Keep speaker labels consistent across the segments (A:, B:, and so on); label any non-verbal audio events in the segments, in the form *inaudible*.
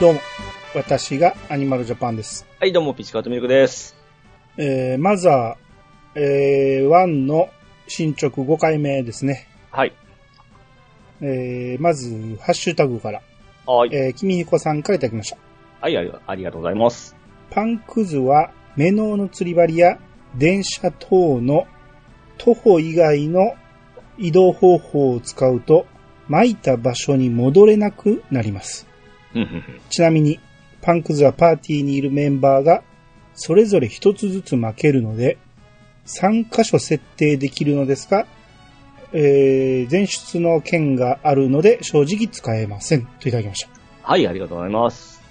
A: どうも、私がアニマルジャパンです。
B: はい、どうも、ピチカートミルクです。
A: えー、まずは、えー、1の進捗5回目ですね。
B: はい。
A: えー、まず、ハッシュタグから、
B: はい。
A: えー、君彦さんからいただきました。
B: はい、ありありがとうございます。
A: パンクズは、目のの釣り針や電車等の徒歩以外の移動方法を使うと、巻いた場所に戻れなくなります。ちなみに、パンクズはパーティーにいるメンバーが、それぞれ一つずつ負けるので、3箇所設定できるのですが、えー、前出の件があるので正直使えません。といただきました。
B: はい、ありがとうございます。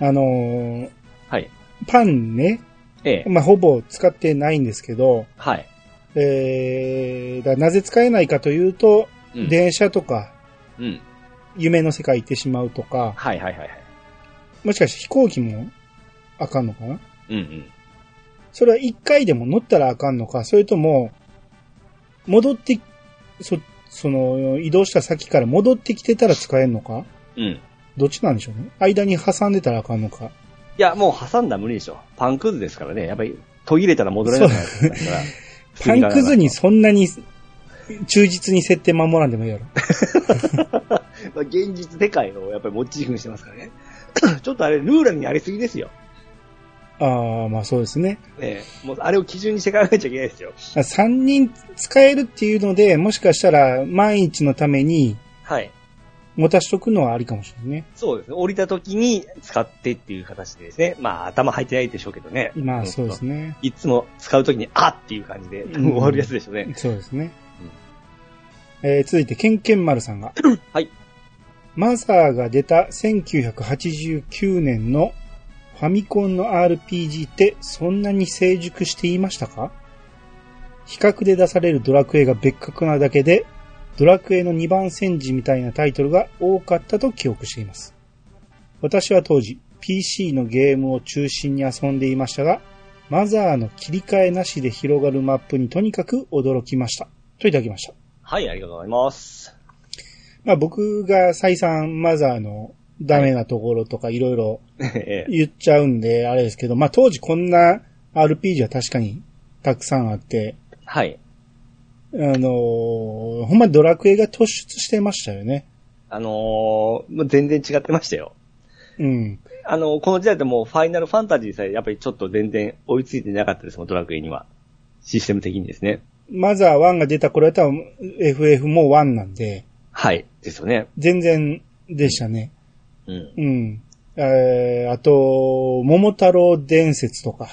A: あのー
B: はい。
A: パンね、
B: ええ。
A: まあ、ほぼ使ってないんですけど、
B: はい。
A: えー、だなぜ使えないかというと、
B: うん。
A: 電車とか、
B: うん。
A: 夢の世界行ってしまうとか、
B: はいはいはいはい。
A: もしかして飛行機もあかんのかな？
B: うんうん。
A: それは一回でも乗ったらあかんのか、それとも、戻って、そ、その、移動した先から戻ってきてたら使えんのか？
B: うん。
A: どっちなんでしょうね？間に挟んでたらあかんのか？
B: いや、もう挟んだら無理でしょ。パンクズですからね。やっぱり途切れたら戻れなくなるから。*laughs*
A: パンクズにそんなに忠実に設定守らんでもいいやろ。*laughs*
B: まあ現実世界をやっぱりモチーフにしてますからね。*coughs* ちょっとあれ、ルールにありすぎですよ。
A: ああ、まあそうですね。
B: ねえもうあれを基準にして考えちゃいけないですよ。
A: 3人使えるっていうので、もしかしたら万一のために
B: はい。
A: 持たしとくのはありかもしれないね。
B: そうですね。降りた時に使ってっていう形でですね。まあ、頭入ってないでしょうけどね。
A: まあそうですね。
B: いつも使うときに、あっていう感じで、
A: ん
B: 終わるやつでしょうね。
A: そうですね。えー続いて、ケンケンマルさんが。
B: はい。
A: マザーが出た1989年のファミコンの RPG ってそんなに成熟していましたか？比較で出されるドラクエが別格なだけで、ドラクエの2番戦時みたいなタイトルが多かったと記憶しています。私は当時 PC のゲームを中心に遊んでいましたが、マザーの切り替えなしで広がるマップにとにかく驚きました。といただきました。
B: はい、ありがとうございます。
A: まあ僕が再三マザーのダメなところとかいろいろ
B: ええ
A: 言っちゃうんで、あれですけど、まあ当時こんな RPG は確かにたくさんあって、
B: はい。
A: あのーほんまにドラクエが突出してましたよね。
B: あのーもう全然違ってましたよ。
A: うん。
B: あのーこの時代でもうファイナルファンタジーさえやっぱりちょっと全然追いついてなかったですもん、ドラクエには。システム的にですね。
A: マザー1が出た頃やったら FF も1なんで、
B: はい。ですよね。
A: 全然でしたね。
B: うん。
A: うん。えー、あと、桃太郎伝説とか。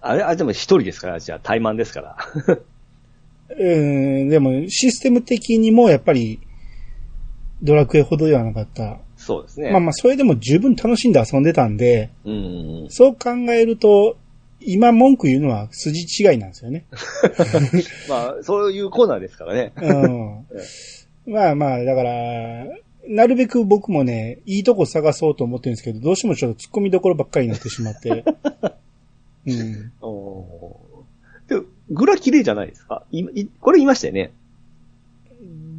B: あれ、あれでも一人ですから、じゃあ、怠慢ですから。*laughs*
A: うん、でもシステム的にもやっぱりドラクエほどではなかった。
B: そうですね。
A: まあまあ、それでも十分楽しんで遊んでたんで、
B: うんうんうん。
A: そう考えると、今文句言うのは筋違いなんですよね。*laughs*
B: まあ、そういうコーナーですからね。
A: うん。まあまあ、だから、なるべく僕もね、いいとこ探そうと思ってるんですけど、どうしてもちょっと突っ込みどころばっかりになってしまって。*laughs* うん。
B: おーでグラ綺麗じゃないですか？いいこれ言いましたよね？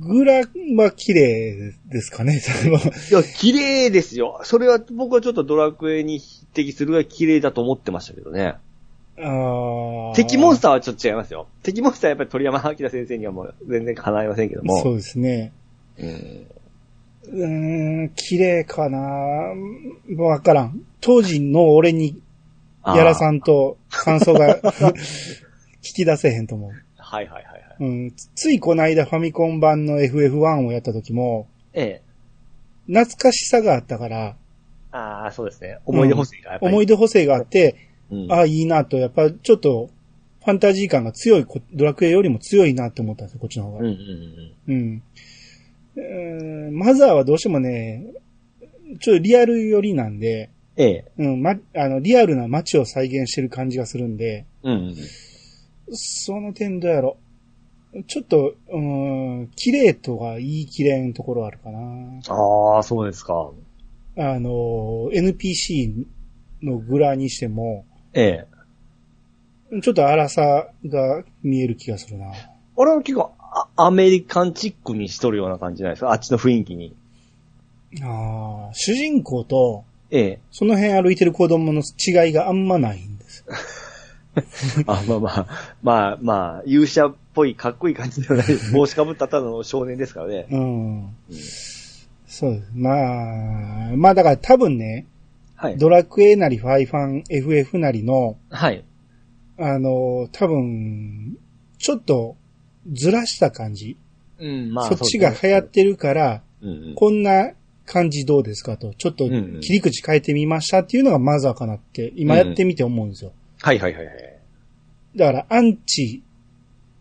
A: グラは綺麗ですかね、それは。
B: いや、綺麗ですよ。それは僕はちょっとドラクエに匹敵するぐらい綺麗だと思ってましたけどね。敵モンスターはちょっと違いますよ。敵モンスターはやっぱり鳥山明先生にはもう全然叶いませんけども。
A: そうですね。
B: うん
A: うーん、綺麗かなわからん。当時の俺にやらさんと感想が聞 *laughs* き出せへんと思う。
B: はいはいはいはい。
A: うん、つついこの間ファミコン版の FF1 をやった時も、
B: ええ。
A: 懐かしさがあったから、
B: ああ、そうですね。思い出補正がやっぱり。
A: 思い出補正があって、
B: うん
A: ああ、いいなと、やっぱちょっと、ファンタジー感が強いこ、ドラクエよりも強いなって思ったんですよ、こっちの方が。
B: うんうんうん。
A: マザーはどうしてもね、ちょっとリアル寄りなんで、
B: ええ。
A: うん、ま、あの、リアルな街を再現してる感じがするんで、
B: うんうん。
A: その点どうやろ。ちょっと、うーん、綺麗とは言い切れんところあるかな。
B: ああ、そうですか。
A: あの、NPC のグラにしても、
B: ええ。
A: ちょっと荒さが見える気がするな。
B: 俺は結構、あアメリカンチックにしとるような感じじゃないですか？あっちの雰囲気に。
A: ああ、主人公と、
B: ええ。
A: その辺歩いてる子供の違いがあんまないんです。*laughs*
B: あ、まあまあ、まあまあ、勇者っぽいかっこいい感じではない。帽子かぶったただの少年ですからね。
A: うん。そうです。まあ、まあだから多分ね、
B: はい。
A: ドラクエなりファイファン FF なりの、
B: はい。
A: あの、多分、ちょっとずらした感じ。
B: うん、まあ。
A: そっちが流行ってるから、
B: うんうん。
A: こんな感じどうですかと、ちょっと
B: うんうん
A: 切り口変えてみましたっていうのがマザーかなって、今やってみて思うんですよ。
B: はいはいはいはい。
A: だから、アンチ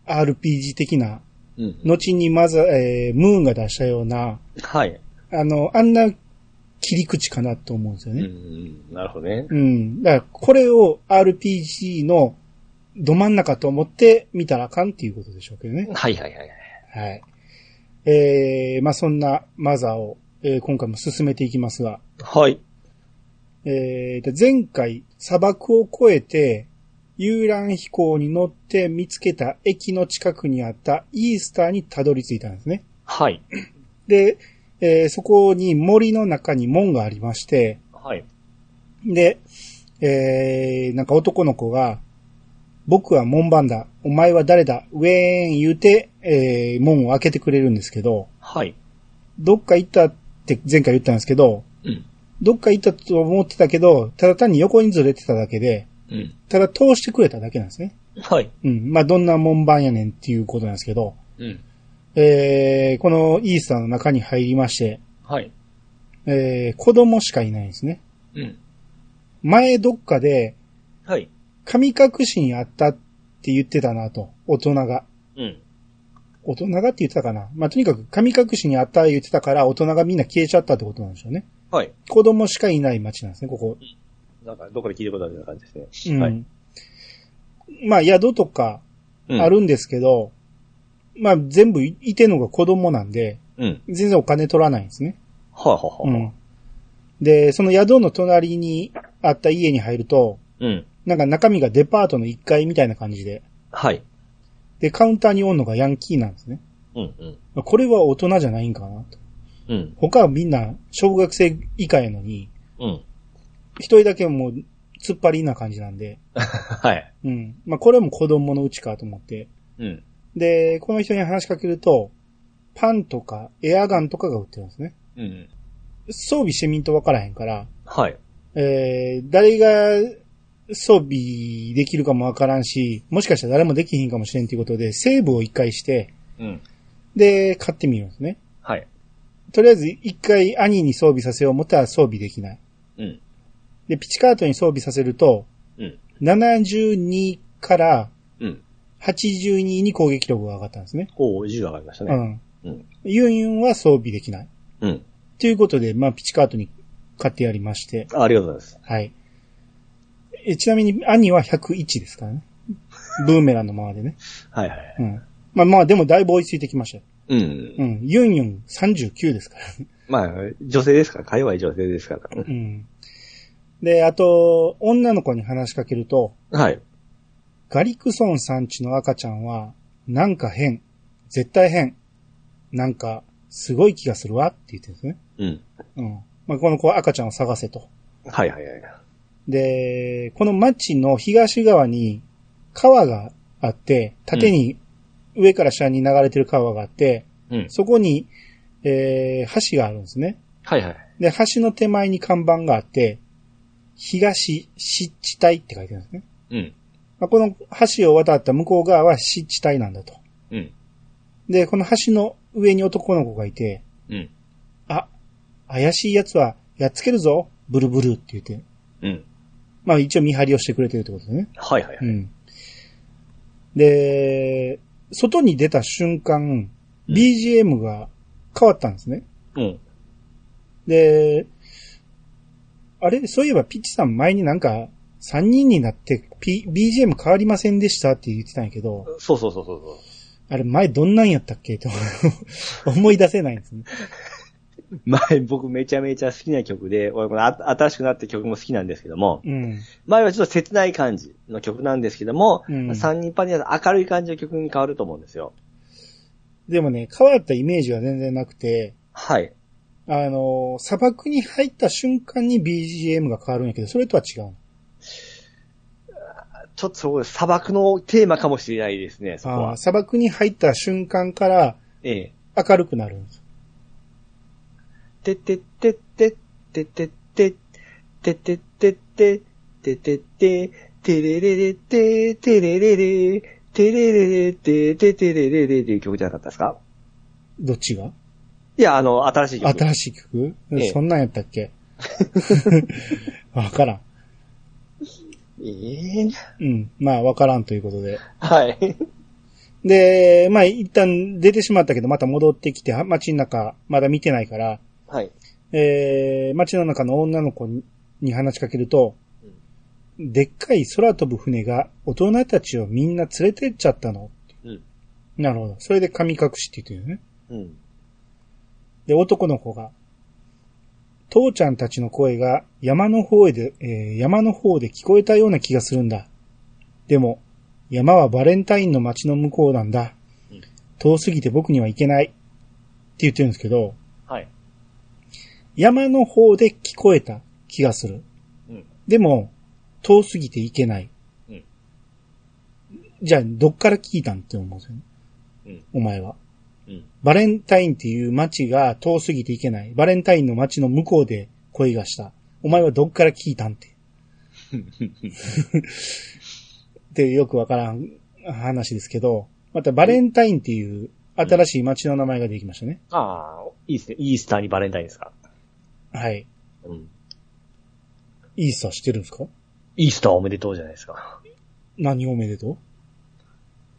A: RPG 的な、
B: うん。
A: 後にマザー、えー、ムーンが出したような、
B: はい。
A: あの、あんな切り口かなと思うんですよ
B: うんう
A: ね。
B: ん。なるほどね。
A: うん。だから、これを RPG のど真ん中と思って見たらあかんっていうことでしょうけどね。
B: はいはいはいはい。
A: はい。えー、まあ、そんなマザーを、えー今回も進めていきますが、
B: はい。
A: えーと、前回砂漠を越えて遊覧飛行に乗って見つけた駅の近くにあったイースターにたどり着いたんですね。
B: はい。
A: で、えーそこに森の中に門がありまして、
B: はい。
A: で、えー、なんか男の子が、僕は門番だ、お前は誰だ、ウェーン言うて、えー、門を開けてくれるんですけど、
B: はい。
A: どっか行ったって前回言ったんですけど、
B: うん。
A: どっか行ったと思ってたけど、ただ単に横にずれてただけで、
B: うん。
A: ただ通してくれただけなんですね。
B: はい。
A: うん。まあ、どんな門番やねんっていうことなんですけど、
B: うん。
A: えー、このイースターの中に入りまして、
B: はい。
A: えー、子供しかいないんですね。
B: うん。
A: 前どっかで、
B: はい。
A: 神隠しにあったって言ってたなと、大人が。
B: うん。
A: 大人がって言ってたかな。まあ、とにかく神隠しにあった言ってたから、大人がみんな消えちゃったってことなんでしょうね。
B: はい。
A: 子供しかいない街なんですね、ここ。
B: なんか、どこで聞いたことあるような感じですね。
A: うん。
B: はい。
A: まあ、宿とか
B: うん
A: あ。るんですけど、まあ、全部いいてんのが子供なんで、
B: うん。
A: 全然お金取らないんですね。
B: はあ、はあはあ、
A: うん。で、その宿の隣にあった家に入ると、
B: うん。
A: なんか中身がデパートの1階みたいな感じで、
B: はい。
A: で、カウンターにおんのがヤンキーなんですね。
B: うん。うん。
A: これは大人じゃないんかなと。
B: うん。
A: 他はみんな小学生以下やのに、
B: うん。
A: 一人だけもう突っ張りな感じなんで、*laughs*
B: はい。
A: うん。まあこれも子供のうちかと思って。
B: うん。
A: で、この人に話しかけると、パンとかエアガンとかが売ってるんですね。
B: うん。
A: 装備してみんとわからへんから、
B: はい。
A: えー、誰が装備できるかもわからんし、もしかしたら誰もできひんかもしれんということで、セーブを一回して、
B: うん。
A: で、買ってみるんですね。
B: はい。
A: とりあえず一回兄に装備させよう思ったら装備できない。
B: うん。
A: で、ピチカートに装備させると、
B: うん。
A: 72から
B: うん。
A: 82に攻撃力が上がったんですね。
B: おお、10上がりましたね。
A: うん。
B: うん。
A: ユンユンは装備できない。
B: うん。
A: ということで、まあ、ピチカートに買ってやりまして、
B: あありがとうございます。
A: はい。えちなみに、兄は101ですからね。*laughs* ブーメランのままでね。
B: はいはい。
A: うん。まあまあ、でもだいぶ追いついてきましたよ。
B: うん。
A: うん。ユンユン39ですからね。
B: まあ、女性ですから、か弱い女性ですから。
A: うん。で、あと、女の子に話しかけると、
B: はい。
A: ガリクソンさんちの赤ちゃんは、なんか変。絶対変。なんか、すごい気がするわって言ってるんですね。
B: うん。
A: うん。まあ、この子は赤ちゃんを探せと。
B: はいはいはい。
A: で、この町の東側に川があって、縦に、上から下に流れてる川があって、
B: うん。
A: そこに、えー、橋があるんですね。
B: はいはい。
A: で、橋の手前に看板があって、東湿地帯って書いてるんですね。
B: うん。
A: まあ、この橋を渡った向こう側は湿地帯なんだと。
B: うん。
A: で、この橋の上に男の子がいて、
B: うん。
A: あ、怪しい奴はやっつけるぞ、ブルブルって言って。
B: うん。
A: まあ一応見張りをしてくれてるってことですね。
B: はいはいはい。
A: うん。で、外に出た瞬間、
B: うん
A: BGM が変わったんですね。
B: うん。
A: で、あれそういえばピッチさん前になんか3人になって P BGM 変わりませんでしたって言ってたんやけど、
B: そうそうそうそうそう。
A: あれ前どんなんやったっけ？と *laughs* 思い出せないんですね。*laughs*
B: 前僕めちゃめちゃ好きな曲で、俺このあ新しくなった曲も好きなんですけども、
A: うん。
B: 前はちょっと切ない感じの曲なんですけども、
A: うん
B: 三人パンには明るい感じの曲に変わると思うんですよ。
A: でもね、変わったイメージは全然なくて、
B: はい。
A: あの、砂漠に入った瞬間に BGM が変わるんやけど、それとは違うの？
B: ちょっと、砂漠のテーマかもしれないですね、そこは。
A: 砂漠に入った瞬間から、
B: ええ。
A: 明るくなるんです。
B: てててて、ててて、てててて、ててて、てれれれて、てれれれ、てれれれて、ててれれれっていう曲じゃなかったですか
A: どっちが
B: いや、あの、新しい曲。
A: 新しい曲、そんなんやったっけわからん。
B: ええ
A: うん。まあ、わからんということで。
B: はい。
A: で、まあ、一旦出てしまったけど、また戻ってきて、は街の中、まだ見てないから、
B: はい。
A: えー、街の中の女の子にに話しかけると、でっかい空飛ぶ船が大人たちをみんな連れてっちゃったの。
B: うん。
A: なるほど。それで神隠しって言ってるよね。
B: うん。
A: で、男の子が、父ちゃんたちの声が山の方へで、えー山の方で聞こえたような気がするんだ。でも、山はバレンタインの街の向こうなんだ
B: うん。
A: 遠すぎて僕には行けない。って言ってるんですけど、
B: はい。
A: 山の方で聞こえた気がする。
B: うん。
A: でも、遠すぎて行けない。
B: うん
A: じゃあ、どっから聞いたんって思うんですよね。
B: うん。
A: お前は。
B: うん。
A: バレンタインっていう街が遠すぎていけない。バレンタインの街の向こうで恋がした。お前はどっから聞いたんって。ってよくわからん話ですけど、またバレンタインっていう新しい街の名前ができましたね。
B: ああ、いいですね。イースターにバレンタインですか？
A: はい。
B: うん。
A: イースターしてるんですか？
B: イースターおめでとうじゃないですか。
A: 何おめでとう？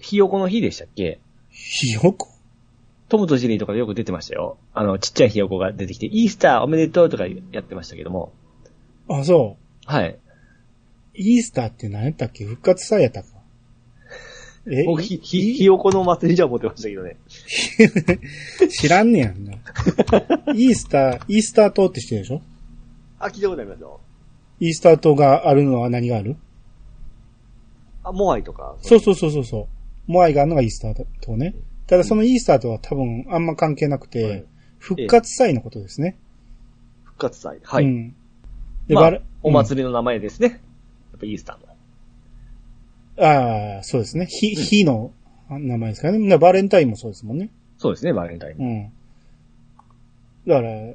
B: ひよこの日でしたっけ？
A: ひよこ？
B: トムとジェリーとかでよく出てましたよ。あの、ちっちゃいひよこが出てきて、イースターおめでとうとかやってましたけども。
A: あ、そ
B: はい。
A: う。イースターって何やったっけ？復活祭やったか。え？
B: 僕、ひ、ひ、ひよこのお祭りじゃ思ってましたけどね。*laughs*
A: 知らんねやんな。イースター、イースター島って知ってるでしょ？
B: あ、聞いたことありますよ。
A: イースター島があるのは何がある？
B: あ、モアイとか。
A: そうそうそうそうそう。モアイがあるのがイースター島ね。ただそのイースターとは多分あんま関係なくて、
B: はい
A: 復活祭のことですね。
B: 復活祭。はい。
A: うん。で、
B: まあお祭りの名前ですね。やっぱイースターの。
A: ああ、そうですね。火、火の名前ですからね。バレンタインもそうですもんね。
B: そうですね、バレンタイン。
A: うん。だから、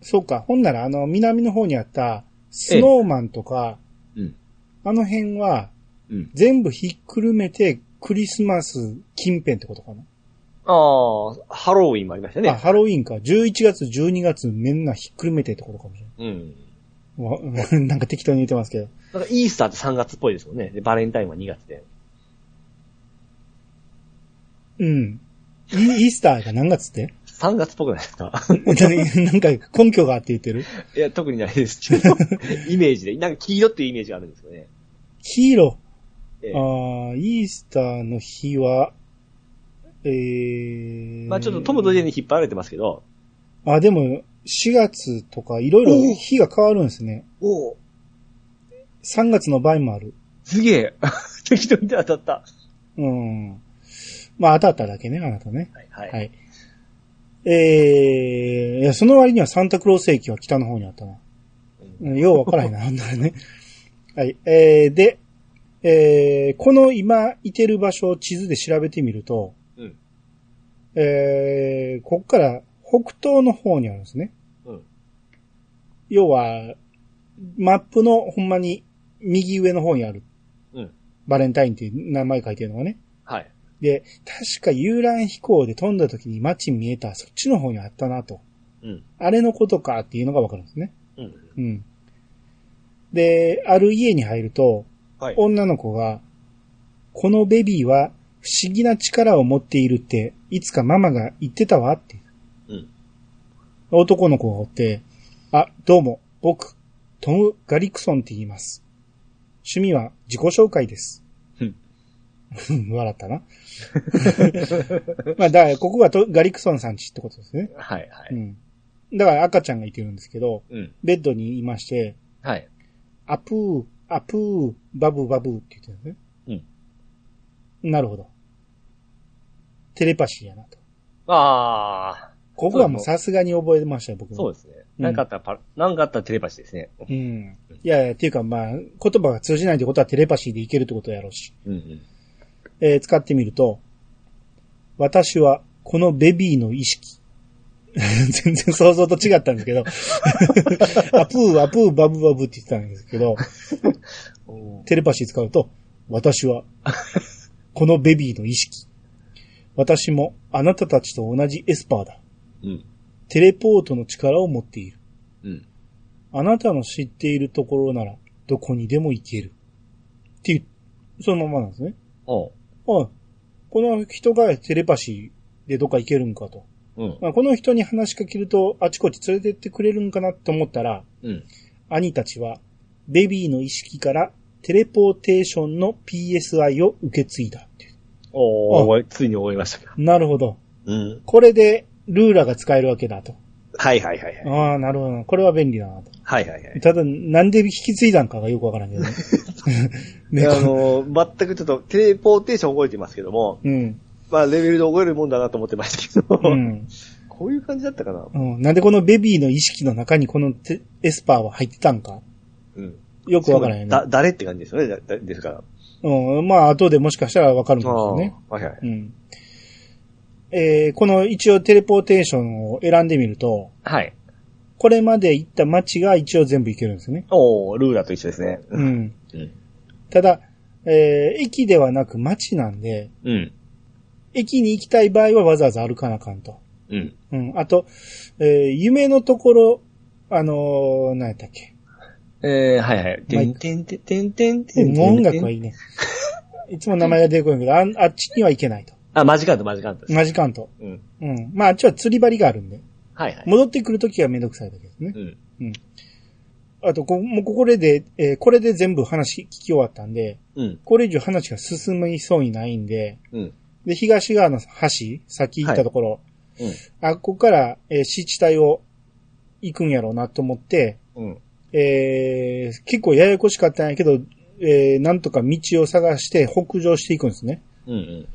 A: そうか。ほんなら、あの、南の方にあった、スノーマンとか、
B: うん。
A: あの辺は、
B: うん。
A: 全部ひっくるめて、クリスマス近辺ってことかな？
B: ああ、ハロウィンもありました
A: あ、
B: ね。
A: ハロウィンか。11月、12月、みんなひっくるめてってことかもしれ
B: うん。
A: ない。わ *laughs* なんか適当に言ってますけど。
B: なんかイースターって3月っぽいですもんね。で、バレンタインは2月で。
A: うん。イイースターが何月って
B: ？3月っぽくないですか？*laughs*
A: なんか根拠があって言ってる？
B: いや、特にないですけど。イメージで。なんか黄色っていうイメージがあるんですよね。
A: ヒーロ
B: ええ
A: ー。ああ、イースターの日は、えー、
B: まあちょっとトムとジェリーに引っ張られてますけど。
A: あ、でも、4月とかいろいろ日が変わるんですね。
B: おお
A: 3月の場合もある。
B: すげえ。*laughs* 適当に当たった。
A: うん。まあ当たっただけね、あなたね。
B: はい、はい。
A: はい。えー、いや、その割にはサンタクロース駅は北の方にあったな。うんようわからへんな、あんならね。はい。えー、で、えー、この今いてる場所を地図で調べてみると、
B: うん。
A: えー、こっから北東の方にあるんですね。
B: うん。
A: 要は、マップのほんまに右上の方にある
B: うん。
A: バレンタインっていう名前書いてるのがね。
B: はい。
A: で、確か遊覧飛行で飛んだ時に街見えた、そっちの方にあったなと。
B: うん。
A: あれのことかっていうのがわかるんですね。
B: うん。
A: うん。で、ある家に入ると、
B: はい。
A: 女の子が、このベビーは不思議な力を持っているって、いつかママが言ってたわって。
B: うん。
A: 男の子がおって、あ、どうも、僕、トム・ガリクソンって言います。趣味は自己紹介です。
B: うん *laughs*
A: 笑ったな。*laughs* まあ、だから、ここがとガリクソンさんちってことですね。
B: はい、はい。
A: うん。だから赤ちゃんがいてるんですけど、
B: うん。
A: ベッドにいまして、
B: はい。
A: アプー、アプー、バブバブーって言ってるんですね。うん。なるほど。テレパシーやなと。
B: ああ、
A: ここはもうさすがに覚えてましたよ、僕も。
B: そうですね。
A: うん
B: なんかあったらパ、なんかあったらテレパシーですね。
A: うん。いやいや、っていうかまあ、言葉が通じないってことはテレパシーでいけるってことやろうし。
B: うんうん。
A: えー使ってみると、私はこのベビーの意識。*laughs* 全然想像と違ったんですけど、*laughs* アプー、アプー、バブバブって言ってたんですけど、テレパシー使うと、私は、このベビーの意識。私もあなたたちと同じエスパーだ。
B: うん。
A: テレポートの力を持っている。
B: うん。
A: あなたの知っているところなら、どこにでも行ける。っていう、そのままなんですね。
B: おう。
A: あこの人がテレパシーでどっか行けるんかと。
B: うん。
A: まあ、この人に話しかけると、あちこち連れてってくれるんかなと思ったら、
B: うん。
A: 兄たちは、ベビーの意識からテレポーテーションの PSI を受け継いだっていう。
B: おー、ついに覚えましたか。
A: なるほど。
B: うん。
A: これで、ルーラが使えるわけだと。
B: はいはいはいはい。
A: ああ、なるほど。これは便利だなと。
B: はいはいはい。
A: ただ、なんで引き継いだんかがよくわからんけどね。*laughs* *laughs* ね
B: あのー、全くちょっとテレポーテーション覚えてますけども、
A: うん。
B: まあレベルで覚えるもんだなと思ってましたけど、
A: うん。
B: こういう感じだったかな。
A: うん。なんでこのベビーの意識の中にこのテエスパーは入ってたんか？
B: うん。
A: よくわからんよね。
B: だ、誰って感じですよね、だだですから。
A: うん。まあ、後でもしかしたらわかるんですよね。
B: はいはい。
A: うん。えーこの一応テレポーテーションを選んでみると、
B: はい。
A: これまで行った街が一応全部行けるんですよね。
B: おー、ルーラーと一緒ですね。
A: う。ん。
B: うん。
A: ただ、えー駅ではなく街なんで、
B: うん。
A: 駅に行きたい場合はわざわざ歩かなあかんと。
B: うん。
A: うん。あと、えー夢のところ、あのー、何やったっけ？
B: えー、はいはい。てんてんてんてんてんてん
A: 音楽はいいね。*laughs* いつも名前が出てこないけど、あんあっちには行けないと。
B: あ、マジカント、マジカント。
A: マジカント。
B: うん。
A: うん。まあ、あっちは釣り針があるんで。
B: はいはい。
A: 戻ってくるときはめんどくさいだけですね。
B: うん。
A: あと、こ、もうこれで、えーこれで全部話聞き終わったんで、
B: うん。
A: これ以上話が進みそうにないんで、
B: うん。
A: で、東側の橋、さっき行ったところ、
B: うん。
A: あ、ここから、えー、湿地帯を行くんやろうなと思って、
B: うん。
A: えー結構ややこしかったんやけど、えーなんとか道を探して北上していくんですね。
B: うん。うん。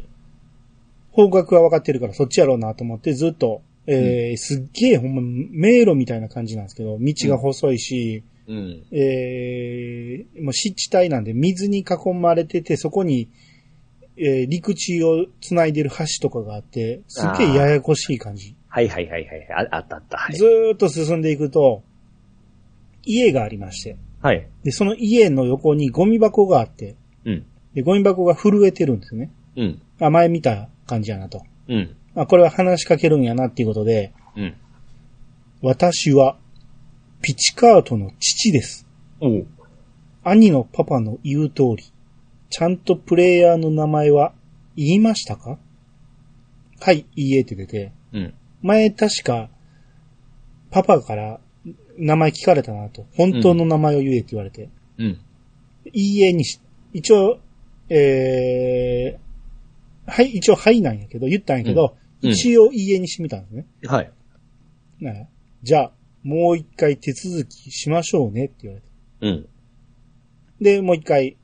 A: 方角は分かってるからそっちやろうなと思ってずっと、えーすっげえほんま迷路みたいな感じなんですけど、道が細いし、
B: うん。
A: えーもう湿地帯なんで水に囲まれてて、そこに、えー陸地を繋いでる橋とかがあって、すっげえややこしい感じ。
B: はいはいはいはい。ああったあった。はい
A: ず。ーっと進んでいくと、家がありまして、
B: はい。
A: で、その家の横にゴミ箱があって、
B: うん。
A: で、ゴミ箱が震えてるんですよね。
B: うん。
A: あ、前見た感じやなと。
B: うん。
A: あ、これは話しかけるんやなっていうことで、
B: うん。
A: 私は、ピチカートの父です。
B: おう。
A: 兄のパパの言う通り、ちゃんとプレイヤーの名前は言いましたか？はい、いいえって出て、
B: うん。
A: 前確か、パパから名前聞かれたなと。本当の名前を言えって言われて、
B: うん。
A: いいえにし、一応、えー、はい、一応はいなんやけど、言ったんやけど、
B: うんうん
A: 一応いいえにしてみたんですね。
B: はい。
A: ねじゃあ、もう一回手続きしましょうねって言われて。
B: うん。
A: で、もう一回、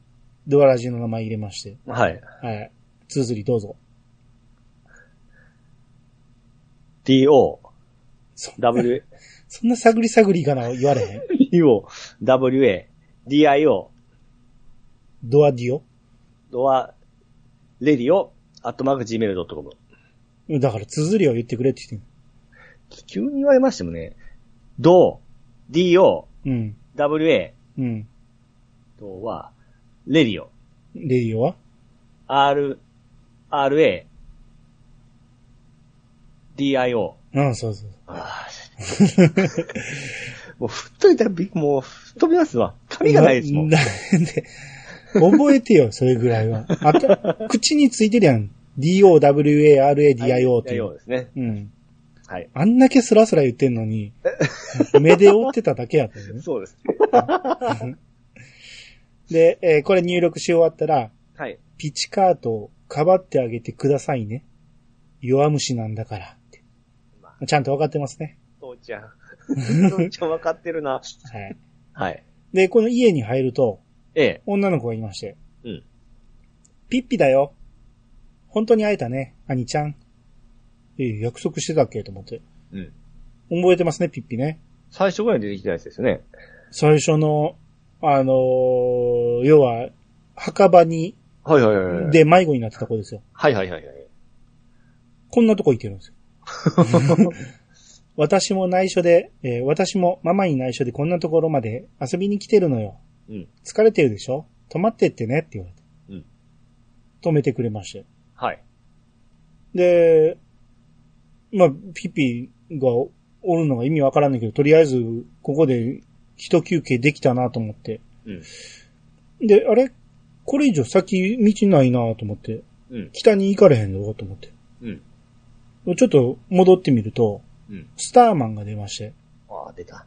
A: ドアラジの名前入れまして、
B: はい。
A: はい。綴りどうぞ。
B: D-O、
A: そ
B: W、
A: そんな探り探りかな言われへん
B: D-O、W-A、D-I-O、
A: ドアディオ？
B: ドア、レディオ、アットマーク Gmail.com。
A: だから綴りを言ってくれって言って
B: 急に言われましてもね、ド、D-O、
A: んうん。
B: W-A、
A: うん。
B: とは、レディオ、
A: レディオは
B: ？R、R-A、D-I-O。
A: うん、そうそう。
B: あーもう、振っといたらび、もう、吹っ飛びますわ。紙がないですもん。
A: ななんで、覚えてよ、それぐらいは。あと、口についてるやん。D-O-W-A-R-A-D-I-O ってい
B: D-I-O
A: う。
B: ですね。
A: うん。
B: はい。
A: あんだけスラスラ言ってんのに、目で追ってただけやったよね。
B: そうです。*laughs*
A: で、えーこれ入力し終わったら、
B: はい。
A: ピチカートをかばってあげてくださいね。弱虫なんだからって。ちゃんと分かってますね。
B: 父ちゃん。*laughs* 父ちゃん分かってるな。
A: はい。
B: はい。
A: で、この家に入ると、
B: ええ。
A: 女の子がいまして、
B: うん。
A: ピッピだよ。本当に会えたね、兄ちゃん。えー約束してたっけと思って。
B: うん。
A: 覚えてますね、ピッピね。
B: 最初ぐらいに出てきたやつですよね。
A: 最初の、あのー要は、墓場に、
B: はいはいはいはい。、
A: で迷子になってた子ですよ。
B: はいはいはいはい。
A: こんなとこ行ってるんですよ。*laughs* 私も内緒で、えー私もママに内緒でこんなところまで遊びに来てるのよ。
B: うん。
A: 疲れてるでしょ？泊まってってねって言われて。
B: うん
A: 止めてくれまして。
B: はい。
A: で、まあ、ピッピがおるのが意味わからないけど、とりあえず、ここで一休憩できたなと思って。
B: うん。
A: で、あれ？これ以上先道ないなと思って。
B: うん。
A: 北に行かれへんぞと思って。
B: うん。
A: ちょっと戻ってみると、
B: うん。
A: スターマンが出まして、
B: ああ、出た。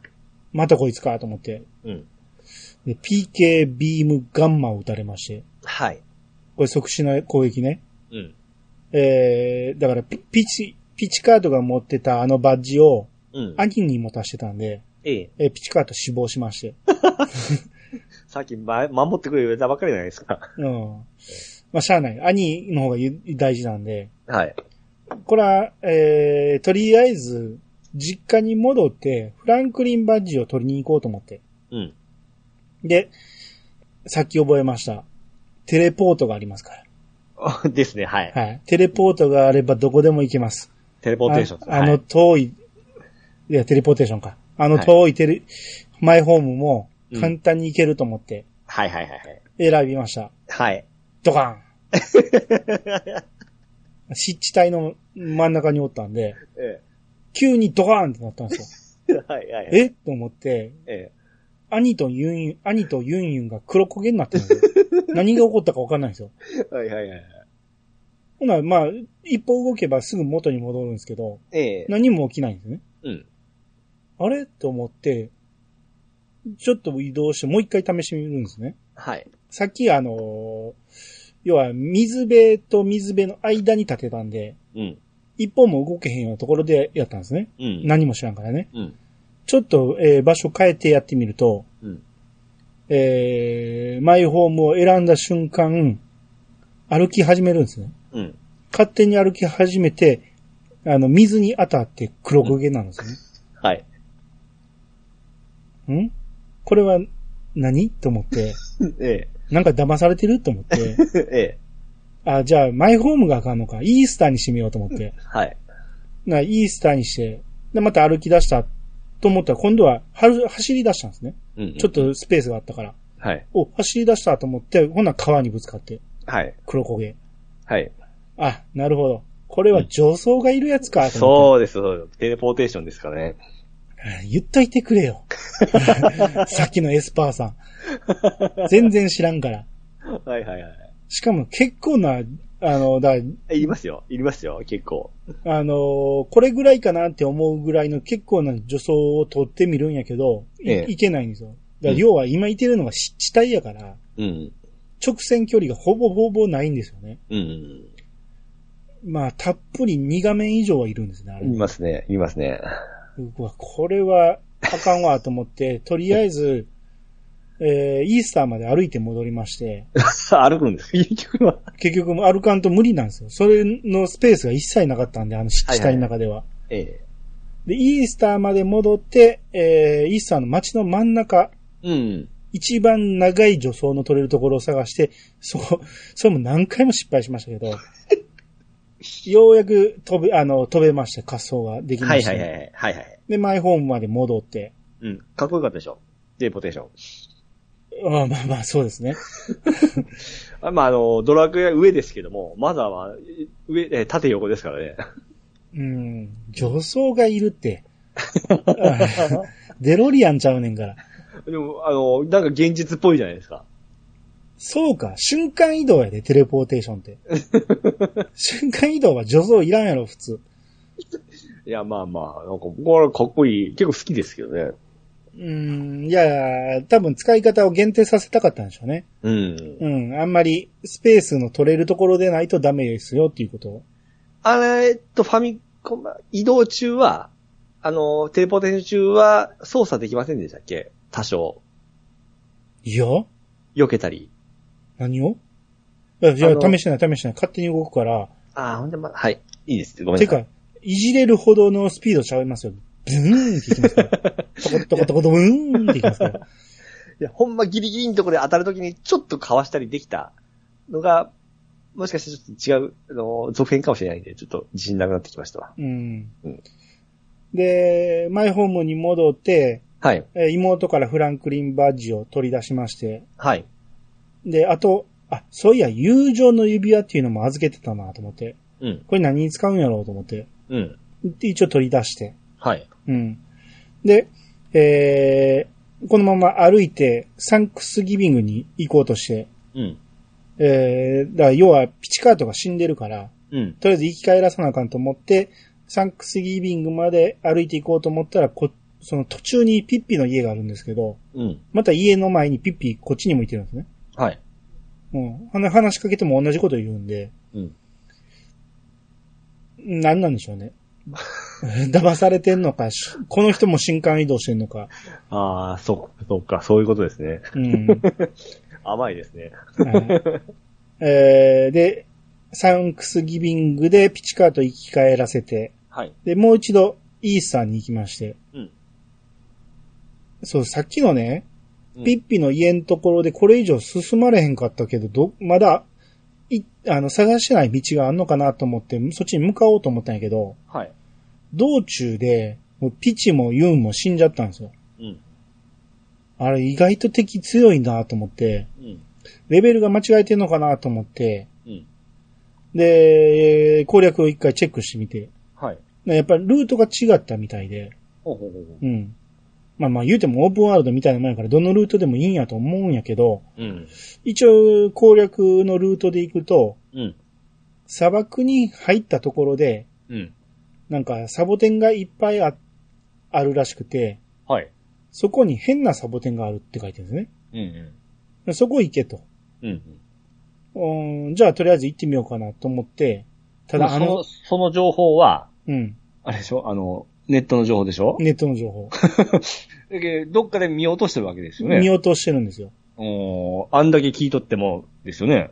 A: またこいつかと思って。
B: うん。
A: で、PK ビームガンマを撃たれまして。
B: はい。
A: これ即死の攻撃ね。
B: うん。
A: えー、だからピ、ピチ、ピチカートが持ってたあのバッジを、
B: うん。
A: 兄に持たしてたんで、
B: ええ。
A: えーピチカート死亡しまして。*laughs*
B: さっき、ま、守ってくれ言われたばっかりじゃないですか。
A: うん。まあ、しゃあない。兄の方がゆ大事なんで、
B: はい。
A: これは、えー、とりあえず、実家に戻って、フランクリンバッジを取りに行こうと思って。
B: うん。
A: で、さっき覚えました。テレポートがありますか
B: あ *laughs* ですね、はい。
A: ら。はい。テレポートがあればどこでも行けます。
B: テレポーテーション。
A: ああの
B: はい
A: 遠い、いや、テレポーテーションか。あの遠いテレ、マイホームも簡単に行けると思って
B: はいはいはいはい。
A: 選びました。
B: はい。
A: ドカン *laughs* 湿地帯の真ん中におったんで、
B: え
A: 急にドカーンってなったんですよ。
B: え。はいはいはい。
A: えと思って、
B: え
A: 兄とユンユン、兄とユンユンが黒焦げになってるんですよ。*laughs* 何が起こったかわかんないんですよ。
B: え。はいはいはい。
A: ほな、まあ、一歩動けばすぐ元に戻るんですけど、
B: ええ。
A: 何も起きないんですね。
B: うん。
A: あれ？と思って、ちょっと移動してもう一回試してみるんですね。
B: はい。
A: さっきあのー要は水辺と水辺の間に立てたんで、
B: うん。
A: 一歩も動けへんようなところでやったんですね。
B: うん。
A: 何も知らんからね。
B: うん。
A: ちょっと、えー場所変えてやってみると、
B: うん。
A: えーマイホームを選んだ瞬間、歩き始めるんですね。
B: うん。
A: 勝手に歩き始めて、あの、水に当たって黒焦げなんですよね。*laughs*
B: はい。
A: ん？これは何？と思って、*laughs*
B: え
A: なんか騙されてる？と思って、
B: え。*laughs* ええ。
A: あ、じゃあマイホームがあかんのか、イースターにしてみようと思って、
B: はい。
A: な、イースターにして、で、また歩き出したと思ったら今度ははる走り出したんですね。
B: うん。
A: ちょっ。とスペースがあったから。
B: はい。
A: お、走り出したと思って、ほな川にぶつかって、
B: はい。
A: 黒焦げ。
B: はい。
A: あ、なるほど。これは女装がいるやつかと思って。
B: そうです、そうです。テレポーテーションですからね。
A: 言っといてくれよ。*laughs* さっきのエスパーさん。全然知らんから。
B: はいはいはい。
A: しかも結構な、あの、だ、
B: いりますよ。いりますよ、結構。
A: あの、これぐらいかなって思うぐらいの結構な女装を取ってみるんやけど、い,、
B: ええ
A: けないんですよ。だ要は今いてるのが湿地帯やから、
B: うん。
A: 直線距離がほぼほぼないんですよね。
B: うん。
A: まあ、たっぷり2画面以上はいるんですね、あれ。
B: いますね、いますね。
A: うわ、これはあかんわと思って、*laughs* とりあえず、えー、イースターまで歩いて戻りまして、*laughs*
B: 歩くんです。*laughs* 結局は。
A: 結局歩かんと無理なんですよ。それのスペースが一切なかったんで、あの湿地帯の中では。
B: ええ。
A: で、イースターまで戻って、えー、イースターの街の真ん中、
B: うん。
A: 一番長い助走の取れるところを探して、そ、それも何回も失敗しましたけど、ようやく飛べ、あの、飛べまして、滑走ができました、
B: はいはいはい。はいはい。
A: で、マイホームまで戻って、
B: うん。かっこよかったでしょ。テレポーテーション。
A: あまあまあ、そうですね。*laughs*
B: あまあ、あの、ドラクエは上ですけども、マザーは上、え縦横ですからね。
A: うん、助走がいるって。*laughs* デロリアンちゃうねんから。
B: でも、あの、なんか現実っぽいじゃないですか。
A: そうか、瞬間移動やで、テレポーテーションって。*laughs* 瞬間移動は助走いらんやろ、普通。
B: いや、まあまあ、なんか、これかっこいい。結構好きですけどね。
A: うん、いや、多分使い方を限定させたかったんでしょうね。
B: うん。
A: うん、あんまりスペースの取れるところでないとダメですよっていうことを。
B: あれ、えっと、ファミコン、移動中は、あの、テレポーテーション中は操作できませんでしたっけ？多少。
A: いや？
B: 避けたり。
A: 何を？いや、じゃあ
B: あの
A: 試してない、試してない。勝手に動くから。
B: ああ、ほんでま、はい。いいです。ごめんなさい。
A: てか、いじれるほどのスピードちゃいますよ。ブーンっていきますから。*laughs* トコトコトコトブーンっていきますから。
B: いや、ほんまギリギリのところで当たるときにちょっとかわしたりできたのが、もしかしてちょっと違う、あの、続編かもしれないんで、ちょっと自信なくなってきましたわ。
A: うん
B: うん。
A: で、マイホームに戻って、
B: はい。
A: えー妹からフランクリンバッジを取り出しまして、
B: はい。
A: で、あと、あ、そういや、友情の指輪っていうのも預けてたなと思って、
B: うん。
A: これ何に使うんやろうと思って、
B: うん。
A: で一応取り出して、
B: はい。
A: うん。で、えー、このまま歩いて、サンクスギビングに行こうとして、
B: うん。
A: えー、だから要はピチカートが死んでるから、
B: うん。
A: とりあえず生き返らさなあかんと思って、サンクスギビングまで歩いて行こうと思ったら、こ、その途中にピッピの家があるんですけど、
B: うん。
A: また家の前にピッピこっちに向いてるんですね。
B: はい。
A: うん。はな話しかけても同じこと言うんで、
B: うん。
A: 何なんでしょうね。*laughs* 騙されてんのか、しこの人も新刊移動してんのか。
B: ああ、そう、そうか、そういうことですね。
A: うん。*laughs*
B: 甘いですね。
A: はいえーで、サンクスギビングでピチカート生き返らせて、
B: はい。
A: で、もう一度イースターに行きまして、
B: うん。
A: そう、さっきのね、
B: うん
A: ピッピの家のところでこれ以上進まれへんかったけど、ど、まだ、い、あの、探してない道があんのかなと思って、そっちに向かおうと思ったんやけど、
B: はい。
A: 道中で、もうピチもユンも死んじゃったんですよ。
B: うん。
A: あれ意外と敵強いなと思って、
B: うん。
A: レベルが間違えてんのかなと思って、
B: うん。
A: で、攻略を一回チェックしてみて、
B: はい。
A: やっぱりルートが違ったみたいで、
B: ほうほうほうほ
A: うん。まあまあ言うてもオープンワールドみたいなもんやからどのルートでもいいんやと思うんやけど、
B: う。うん。
A: 一応攻略のルートで行くと、
B: うん。
A: 砂漠に入ったところで、
B: うん。
A: なんかサボテンがいっぱいああるらしくて、
B: はい。
A: そこに変なサボテンがあるって書いてるんですね。
B: うんうん。
A: そこ行けと。
B: うんうん。
A: うん、じゃあとりあえず行ってみようかなと思って、ただあの、、
B: その情報は、
A: うん、
B: あれでしょ？あの、ネットの情報でしょ？
A: ネットの情報。*laughs*
B: だけどどっかで見落としてるわけですよね。
A: 見落としてるんですよ。
B: おーあんだけ聞いとっても、ですよね。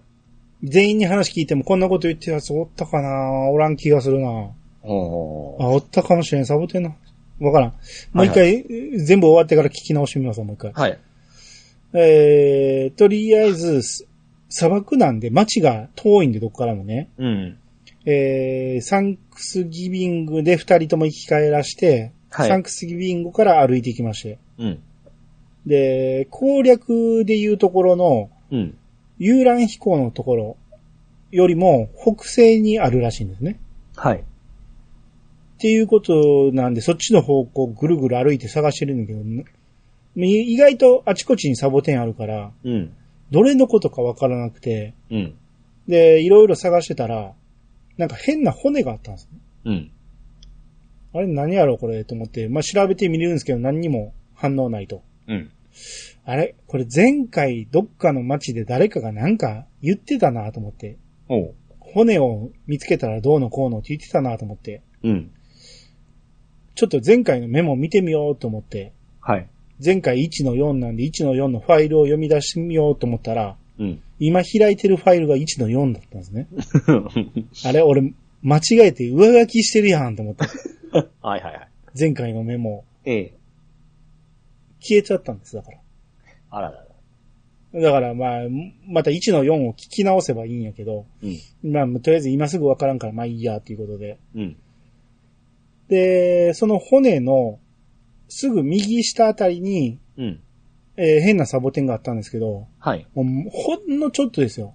A: 全員に話聞いてもこんなこと言ってるやつおったかなおらん気がするなあ、おったかもしれん。サボテンな。わからん。もう一
B: は
A: 回、全部終わってから聞き直してみますもう一回。
B: はい。
A: えー、とりあえず、す砂漠なんで街が遠いんでどこからもね。
B: うん。
A: えー、サンクスギビングで二人とも生き返らして、
B: はい
A: サンクスギビングから歩いていきまして。
B: うん。
A: で、攻略でいうところの
B: うん。
A: 遊覧飛行のところよりも北西にあるらしいんですね。
B: はい。
A: っていうことなんで、そっちの方向ぐるぐる歩いて探してるんだけど、ね意外とあちこちにサボテンあるから、
B: うん。
A: どれのことかわからなくて、
B: うん。
A: で、いろいろ探してたら、なんか変な骨があったんですね。
B: うん。
A: あれ何やろうこれと思って、まあ、調べてみるんですけど何にも反応ないと。
B: うん。
A: あれ？これ前回どっかの街で誰かがなんか言ってたなと思って、
B: おう。
A: 骨を見つけたらどうのこうのって言ってたなと思って、
B: うん。
A: ちょっと前回のメモを見てみようと思って、
B: はい。
A: 前回1の4なんで1の4のファイルを読み出してみようと思ったら、
B: うん。
A: 今開いてるファイルが1の4だったんですね。*laughs* あれ俺間違えて上書きしてるやんと思って、*laughs*
B: はいはいはい。
A: 前回のメモ
B: ええ。
A: 消えちゃったんです、だから。
B: あららら。
A: だからまあ、また1の4を聞き直せばいいんやけど、
B: うん。
A: まあ、とりあえず今すぐわからんからまあいいやっていうことで。
B: うん。
A: で、その骨のすぐ右下あたりに、
B: うん。
A: えー変なサボテンがあったんですけど、
B: はい。
A: もうほんのちょっとですよ。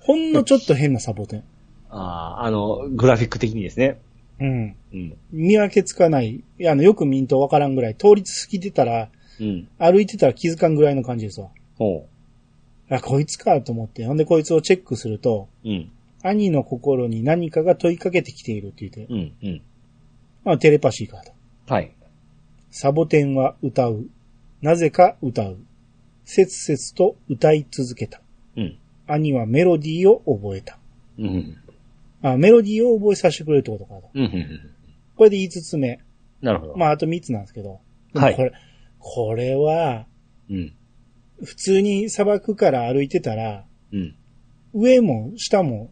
A: ほんのちょっと変なサボテン。
B: ああ、あの、グラフィック的にですね。
A: うん。
B: うん。
A: 見分けつかない。いや、あの、よく見んとわからんぐらい、通り過ぎてたら、
B: うん。
A: 歩いてたら気づかんぐらいの感じですわ。
B: おう。
A: あ、こいつかと思って。ほんでこいつをチェックすると、
B: うん。
A: 兄の心に何かが問いかけてきているって言って、
B: うん。うん。
A: まあ、テレパシーかと。
B: はい。
A: サボテンは歌う。なぜか歌う。切々と歌い続けた。
B: うん。
A: 兄はメロディーを覚えた。
B: うん。
A: あ、メロディーを覚えさせてくれるってことかと。
B: うん。うん。
A: これで5つ目。
B: なるほど。
A: まあ、あと3つなんですけど。
B: はい
A: これ、これは、
B: うん。
A: 普通に砂漠から歩いてたら、
B: うん。
A: 上も下も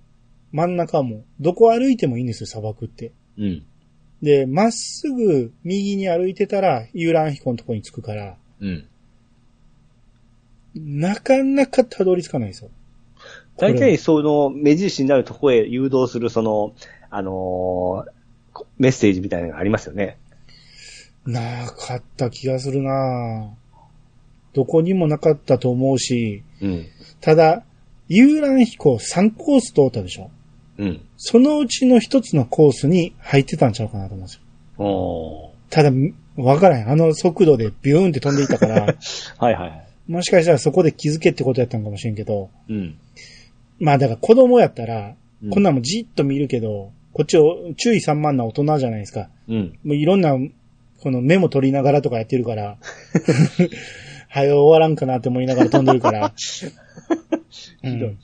A: 真ん中も、どこ歩いてもいいんですよ、砂漠って。
B: うん。
A: で、まっすぐ右に歩いてたら遊覧飛行のとこに着くから、
B: うん。
A: なかなかたどり着かないんですよ。
B: 大体その目印になるとこへ誘導するその、あのーこメッセージみたいなのがありますよね。
A: なかった気がするなどこにもなかったと思うし、
B: うん。
A: ただ、遊覧飛行3コース通ったでしょ
B: うん。
A: そのうちの一つのコースに入ってたんちゃうかなと思うんですよ。ただ、わからん。あの速度でビューンって飛んでいったから、*laughs*
B: はいはいはい。
A: もしかしたらそこで気づけってことやったんかもしれんけど、
B: うん。
A: まあだから子供やったら、
B: うん
A: こんなんもじっと見るけど、こっちを注意散漫な大人じゃないですか。
B: うん。
A: もういろんな、このメモ取りながらとかやってるから、*laughs* 早終わらんかなって思いながら飛んでるから。*laughs* うん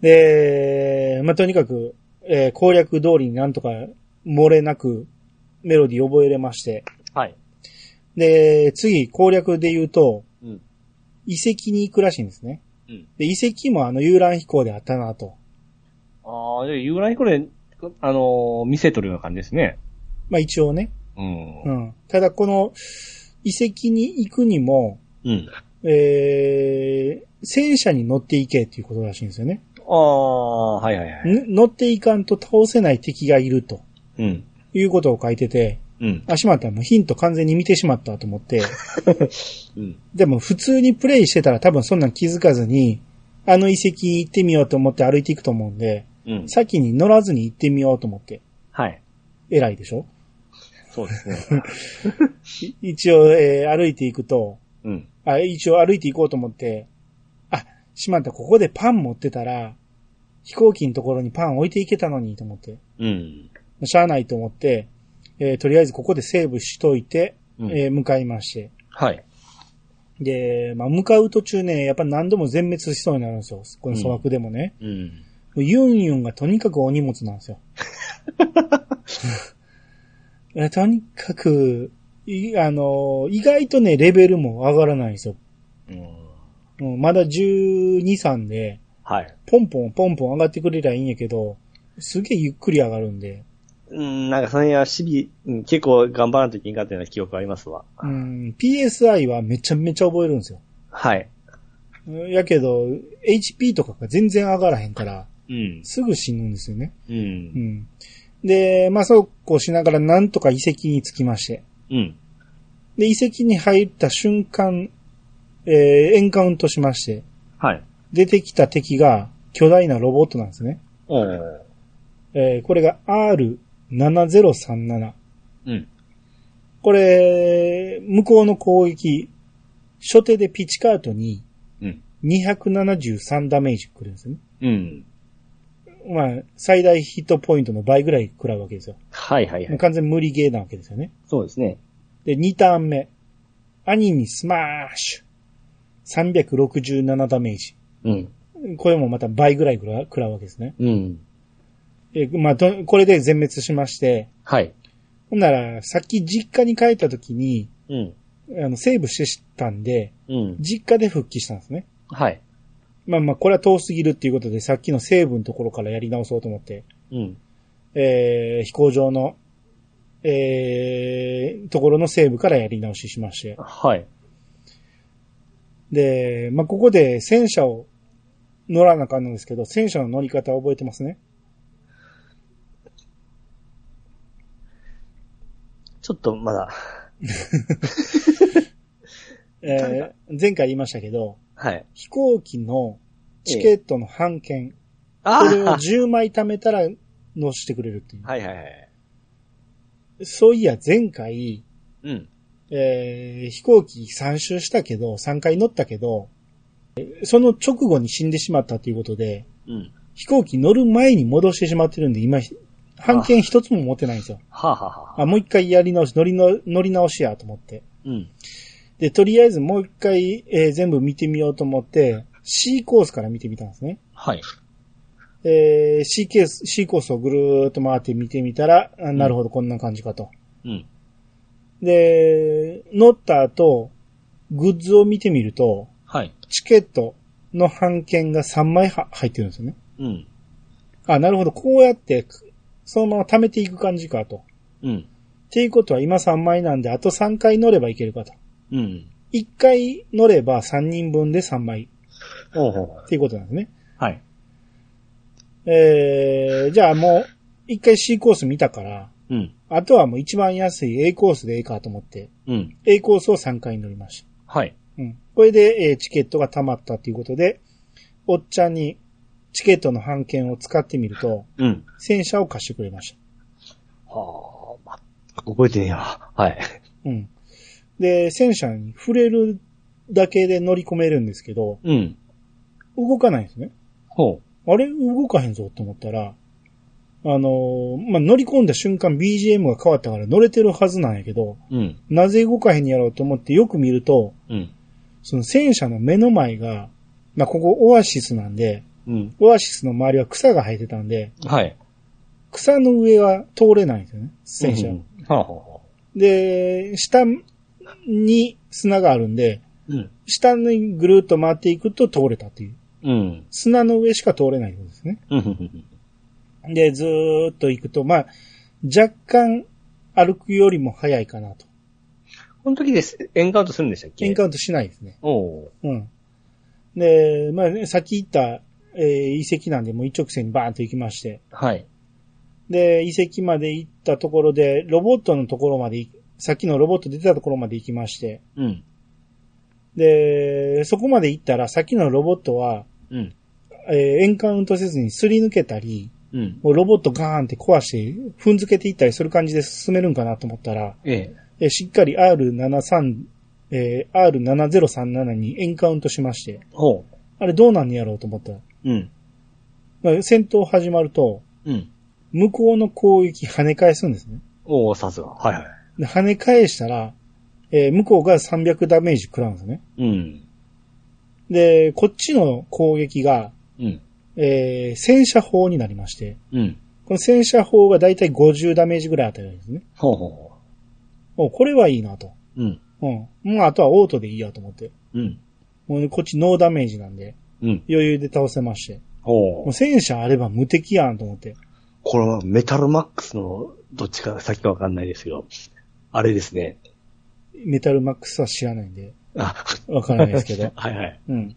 A: で、まあ、とにかく、えー攻略通りになんとか漏れなくメロディー覚えれまして。
B: はい。
A: で、次攻略で言うと、
B: うん。
A: 遺跡に行くらしいんですね。
B: うん。
A: で、遺跡もあの遊覧飛行であったなと。
B: ああ、で、遊覧飛行で、あのー見せとるような感じですね。
A: まあ一応ね。
B: うん。
A: う。ん。ただこの遺跡に行くにも、
B: うん。
A: えー、戦車に乗っていけっていうことらしいんですよね。
B: ああ、はいはいはい。
A: ん乗っていかんと倒せない敵がいると
B: うん。
A: いうことを書いてて、
B: うん。
A: あ、しまった。もうヒント完全に見てしまったと思って。*laughs*
B: うん。
A: でも普通にプレイしてたら多分そんなん気づかずに、あの遺跡行ってみようと思って歩いていくと思うんで、
B: うん。
A: 先に乗らずに行ってみようと思って。
B: はい。
A: 偉いでしょ？
B: そうですね。
A: い *laughs* 一応、えー歩いていくと、
B: うん。
A: あ、一応歩いていこうと思って、あ、しまった、ここでパン持ってたら、飛行機のところにパン置いていけたのにと思って。
B: うん。
A: しゃあないと思って、えーとりあえずここでセーブしといて、
B: うん
A: えー向かいまして。
B: はい。
A: で、まあ、向かう途中ね、やっぱ何度も全滅しそうになるんですよ。この粗悪でもね。
B: うん。
A: もうユンユンがとにかくお荷物なんですよ。*laughs* えとにかく、いあの、意外とね、レベルも上がらないんですよ。
B: うん。
A: うんまだ12、3で、
B: はい。
A: ポンポンポンポン上がってくれりゃいいんやけど、すげえゆっくり上がるんで、
B: うん、なんかその辺はシビ、うん、結構頑張らんといけんかったような記憶ありますわ。
A: うん、PSI はめちゃめちゃ覚えるんですよ。
B: はい。
A: やけど、HP とかが全然上がらへんから、
B: うん。
A: すぐ死ぬんですよね。
B: う。
A: うんん。で、まあ、そうこうしながらなんとか遺跡に着きまして。
B: うん。
A: で、遺跡に入った瞬間、えーエンカウントしまして、
B: はい。
A: 出てきた敵が巨大なロボットなんですね。
B: おー。
A: えーこれが R7037。
B: うん。
A: これ、向こうの攻撃、初手でピチカートに
B: うん。
A: 273ダメージくるんですよね。
B: うん。
A: まあ、最大ヒットポイントの倍ぐらい食らうわけですよ。
B: はいはいはい。
A: 完全無理ゲーなわけですよね。
B: そうですね。
A: で、2ターン目。2にスマッシュ。367ダメージ。
B: うん。
A: これもまた倍ぐらい食ら食らうわけですね。
B: うん。
A: え、まあ、とこれで全滅しまして、
B: はい。
A: ほんなら、さっき実家に帰った時に、
B: うん。
A: あの、セーブしてたんで、
B: うん。
A: 実家で復帰したんですね。
B: はい。
A: まあまあ、これは遠すぎるっていうことで、さっきのセーブのところからやり直そうと思って、
B: うん。
A: えー、飛行場の、えー、ところのセーブからやり直ししまして。
B: はい。
A: で、まあ、ここで戦車を乗らなあかんのですけど、戦車の乗り方覚えてますね。
B: ちょっとまだ。*laughs*
A: えー、前回言いましたけど、
B: はい。
A: 飛行機のチケットの半券、
B: あ
A: これを
B: あ
A: 10枚貯めたら乗せてくれるっていう。
B: はいはいはい。
A: そういや、前回、
B: うん。
A: えー飛行機3周したけど、3回乗ったけど、その直後に死んでしまったということで、
B: うん。
A: 飛行機乗る前に戻してしまってるんで、今、半券一つも持ってないんですよ。
B: はあ、はあはあ、
A: あ、もう一回やり直し、乗りの、乗り直しやと思って。
B: うん。
A: で、とりあえずもう一回、えー全部見てみようと思って、C コースから見てみたんですね。
B: はい。
A: えー C ケース、C コースをぐるーっと回って見てみたら、あなるほど、こんな感じかと。
B: うん。
A: で、乗った後、グッズを見てみると、
B: はい。
A: チケットの半券が3枚は入ってるんですよね。
B: うん。
A: あ、なるほど、こうやってそのまま貯めていく感じかと。
B: うん。
A: っていうことは今3枚なんで、あと3回乗ればいけるかと。
B: うん。
A: 1回乗れば3人分で3枚
B: ほうほう。
A: っていうことなんですね。
B: はい。
A: えー、じゃあもう、1回 C コース見たから、
B: うん。
A: あとはもう一番安い A コースでええかと思って、
B: うん。
A: A コースを3回乗りました。
B: はい。
A: うん。これで、えーチケットが溜まったということで、おっちゃんにチケットの半券を使ってみると、
B: うん。
A: 戦車を貸してくれました。
B: はあ、ま、覚えてねえや。はい。
A: うん。で、戦車に触れるだけで乗り込めるんですけど、
B: うん。
A: 動かないんですね。
B: ほ
A: あれ動かへんぞと思ったら、あのーまあ、乗り込んだ瞬間 BGM が変わったから乗れてるはずなんやけど、
B: う。うん。
A: なぜ動かへんやろうと思ってよく見ると、
B: うん。
A: その戦車の目の前が、まあ、ここオアシスなんで、
B: うん。
A: オアシスの周りは草が生えてたんで、
B: はい。
A: 草の上は通れないんですよね、戦車。
B: うんはあ、はあはあ、
A: で、下に砂があるんで、
B: うん。
A: 下にぐるっと回っていくと通れたっていう。
B: うん。
A: 砂の上しか通れないんですね。
B: うん。
A: で、ずーっと行くと、まあ、若干歩くよりも早いかなと。
B: この時です、エンカウントするんでしたっけ？
A: エンカウントしないですね。
B: おう
A: うん。で、まあ、ね、さっき言った、えー遺跡なんでもう一直線にバーンと行きまして。
B: はい。
A: で、遺跡まで行ったところで、ロボットのところまでい、さっきのロボット出てたところまで行きまして。
B: うん。
A: で、そこまで行ったら、さっきのロボットは、
B: うん。
A: えーエンカウントせずにすり抜けたり、
B: うん。
A: もうロボットガーンって壊して、踏んづけていったりする感じで進めるんかなと思ったら、
B: ええ。
A: えーしっかり R73、えー R7037 にエンカウントしまして、
B: ほ
A: あれどうなんねやろうと思ったら、
B: う。うん。
A: まあ戦闘始まると、
B: うん。
A: 向こうの攻撃跳ね返すんですね。
B: おおさすが。はいはい。
A: で跳ね返したら、えー向こうが300ダメージ食らうんですね。
B: うん。
A: で、こっちの攻撃が、
B: うん。
A: えー戦車砲になりまして、
B: うん。
A: この戦車砲がだいたい50ダメージぐらい与えるんですね。
B: ほうほうほ
A: おこれはいいなと。
B: う。うん。
A: うん。もうあとはオートでいいやと思って。
B: うん。
A: もうねこっちノーダメージなんで、
B: うん。
A: 余裕で倒せまして。
B: お
A: もう戦車あれば無敵やんと思って。
B: これはメタルマックスのどっちか先かわかんないですけど、あれですね。
A: メタルマックスは知らないんで、
B: あ、
A: わからないですけど。*laughs*
B: はいはい。
A: うん。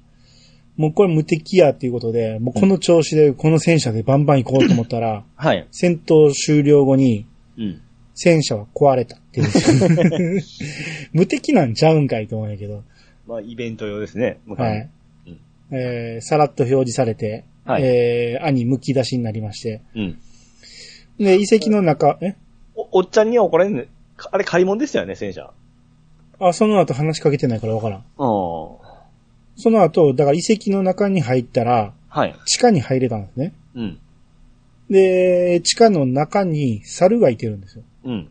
A: もうこれ無敵やっていうことで、もうこの調子でこの戦車でバンバン行こうと思ったら、
B: はい。
A: 戦闘終了後に
B: うん。
A: 戦車は壊れたっていう。*laughs* 無敵なんちゃうんかいと思うんやけど。
B: まあ、イベント用ですね。
A: はい。
B: うん
A: えー、さらっと表示されて、
B: はい
A: えー、兄剥き出しになりまして。
B: うん。
A: で、遺跡の中、え？
B: お、おっちゃんには怒られんね。あれ買い物ですよね、戦車。
A: あ、その後話しかけてないからわからん。
B: うん。
A: その後、だから遺跡の中に入ったら、
B: はい。
A: 地下に入れたんですね。
B: うん。
A: で、地下の中に猿がいてるんですよ。
B: うん。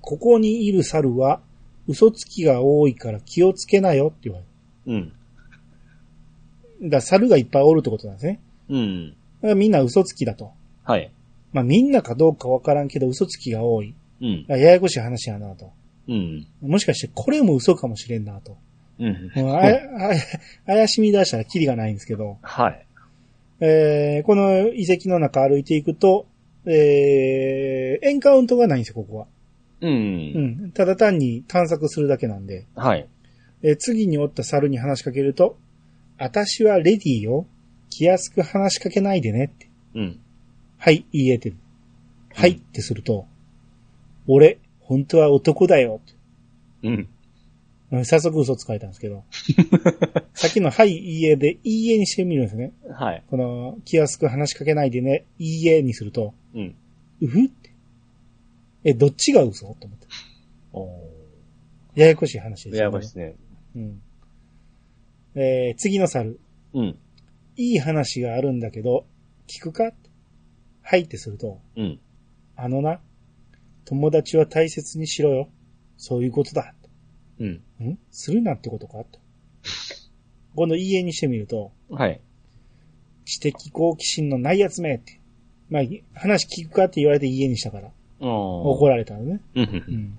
A: ここにいる猿は、嘘つきが多いから気をつけなよって言われ
B: うん。
A: る。だ猿がいっぱいおるってことなんですね。
B: うん。
A: みんな嘘つきだと。
B: はい。
A: まあみんなかどうかわからんけど嘘つきが多い。
B: うん。
A: あややこしい話やなと。
B: うん。
A: もしかしてこれも嘘かもしれんなと。
B: うん。
A: もうあやあや怪しみ出したらキリがないんですけど、
B: はい。
A: えー、この遺跡の中歩いていくと、えー、エンカウントがないんですよ、ここは。
B: う。
A: うんん。ただ単に探索するだけなんで。
B: はい。
A: えー次におった猿に話しかけると、私はレディーよ。気安く話しかけないでねって。
B: うん。
A: はい、いいえって。はいってすると、俺、本当は男だよ。
B: うん。
A: うん早速嘘つかれたんですけど。*laughs* さっきのはい、いいえで、いいえにしてみるんですね。
B: はい。
A: この、気安く話しかけないでね、いいえにすると、
B: うん。
A: うふって。え、どっちが嘘と思って。
B: お
A: ややこしい話です
B: ややこしいですね。
A: うん。えー、次の猿。
B: うん。
A: いい話があるんだけど、聞くか？はいってすると、
B: うん。
A: あのな、友達は大切にしろよ。そういうことだ。
B: うん。
A: ん？するなってことか？と。*laughs* 今度いいえにしてみると、
B: はい。
A: 知的好奇心のないやつめって。まあ、話聞くかって言われていいえにしたから、怒
B: 怒
A: られたのね。
B: う。
A: うんん。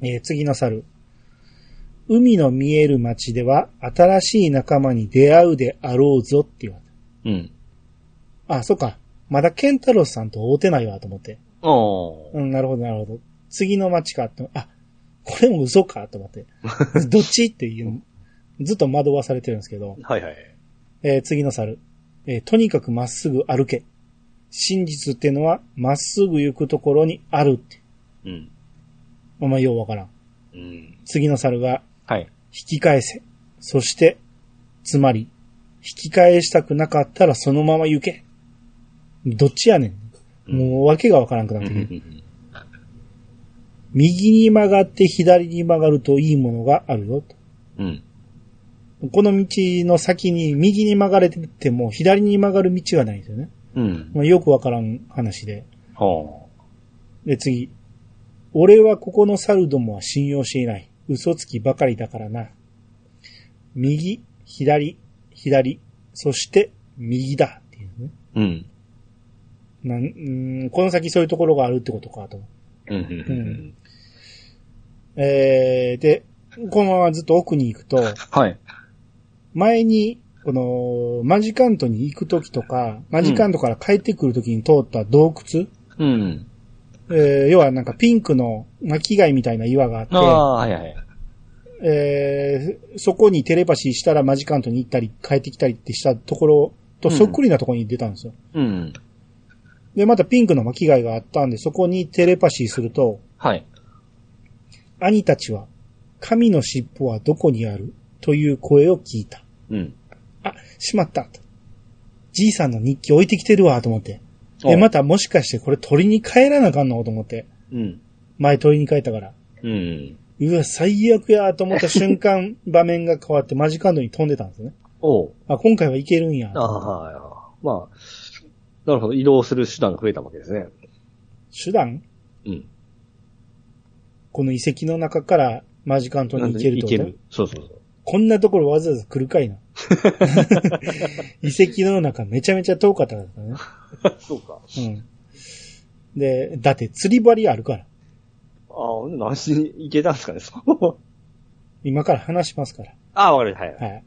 A: えー次の猿。海の見える街では新しい仲間に出会うであろうぞって言われ
B: うん。
A: た。あ、そっか。まだケンタロスさんと会うてないわと思って。
B: おー。
A: うん、なるほど、なるほど。次の街かって、あ、これも嘘かと思って。*laughs* どっちっていう、ずっと惑わされてるんですけど、
B: はいはい。
A: えー次の猿。えーとにかくまっすぐ歩け。真実ってのは、まっすぐ行くところにあるって。
B: うん。
A: お前ようわからん。
B: うん。
A: 次の猿が、
B: はい。
A: 引き返せ。そして、つまり、引き返したくなかったらそのまま行け。どっちやねん。もうわけがわからんくなってくる。右に曲がって左に曲がるといいものがあるよと。
B: うん。
A: この道の先に右に曲がれてても左に曲がる道がないんですよね。
B: うん。
A: まあ、よくわからん話で。
B: は
A: で、次。俺はここの猿どもは信用していない。嘘つきばかりだからな。右、左、左、そして右だっていうね。
B: あ。うん。
A: なんんこの先そういうところがあるってことかと。
B: うん。うん。
A: えー、で、このままずっと奥に行くと、
B: はい。
A: 前に、この、マジカントに行くときとか、マジカントから帰ってくるときに通った洞窟、
B: うん。
A: えー要はなんかピンクの巻貝みたいな岩があって、
B: ああ、はいはい。
A: えーそこにテレパシーしたらマジカントに行ったり帰ってきたりってしたところとそっくりなところに出たんですよ。
B: うん。
A: で、またピンクの巻貝があったんで、そこにテレパシーすると、
B: はい。
A: 兄たちは、神の尻尾はどこにあるという声を聞いた。
B: うん。
A: あ、しまった。とじいさんの日記置いてきてるわ、と思って。で、またもしかしてこれ取りに帰らなあかんのと思って。
B: うん。
A: 前取りに帰ったから。
B: うん。
A: うわ、最悪やと思った瞬間、*laughs* 場面が変わってマジカンドに飛んでたんですね。
B: おう。
A: あ、今回はいけるんや。
B: ああ、はい。まあ、なるほど。移動する手段が増えたわけですね。
A: 手段？
B: うん。
A: この遺跡の中からマジカントに行けると、
B: いける。そうそうそう。
A: こんなところわざわざ来るかいな。*laughs* 遺跡の中めちゃめちゃ遠かったからね。*laughs*
B: そうか。
A: うん。で、だって釣り針あるから。
B: ああ、何しに行けたんですかね。*laughs*
A: 今から話しますから。
B: ああ、わかりました。はい。
A: はい。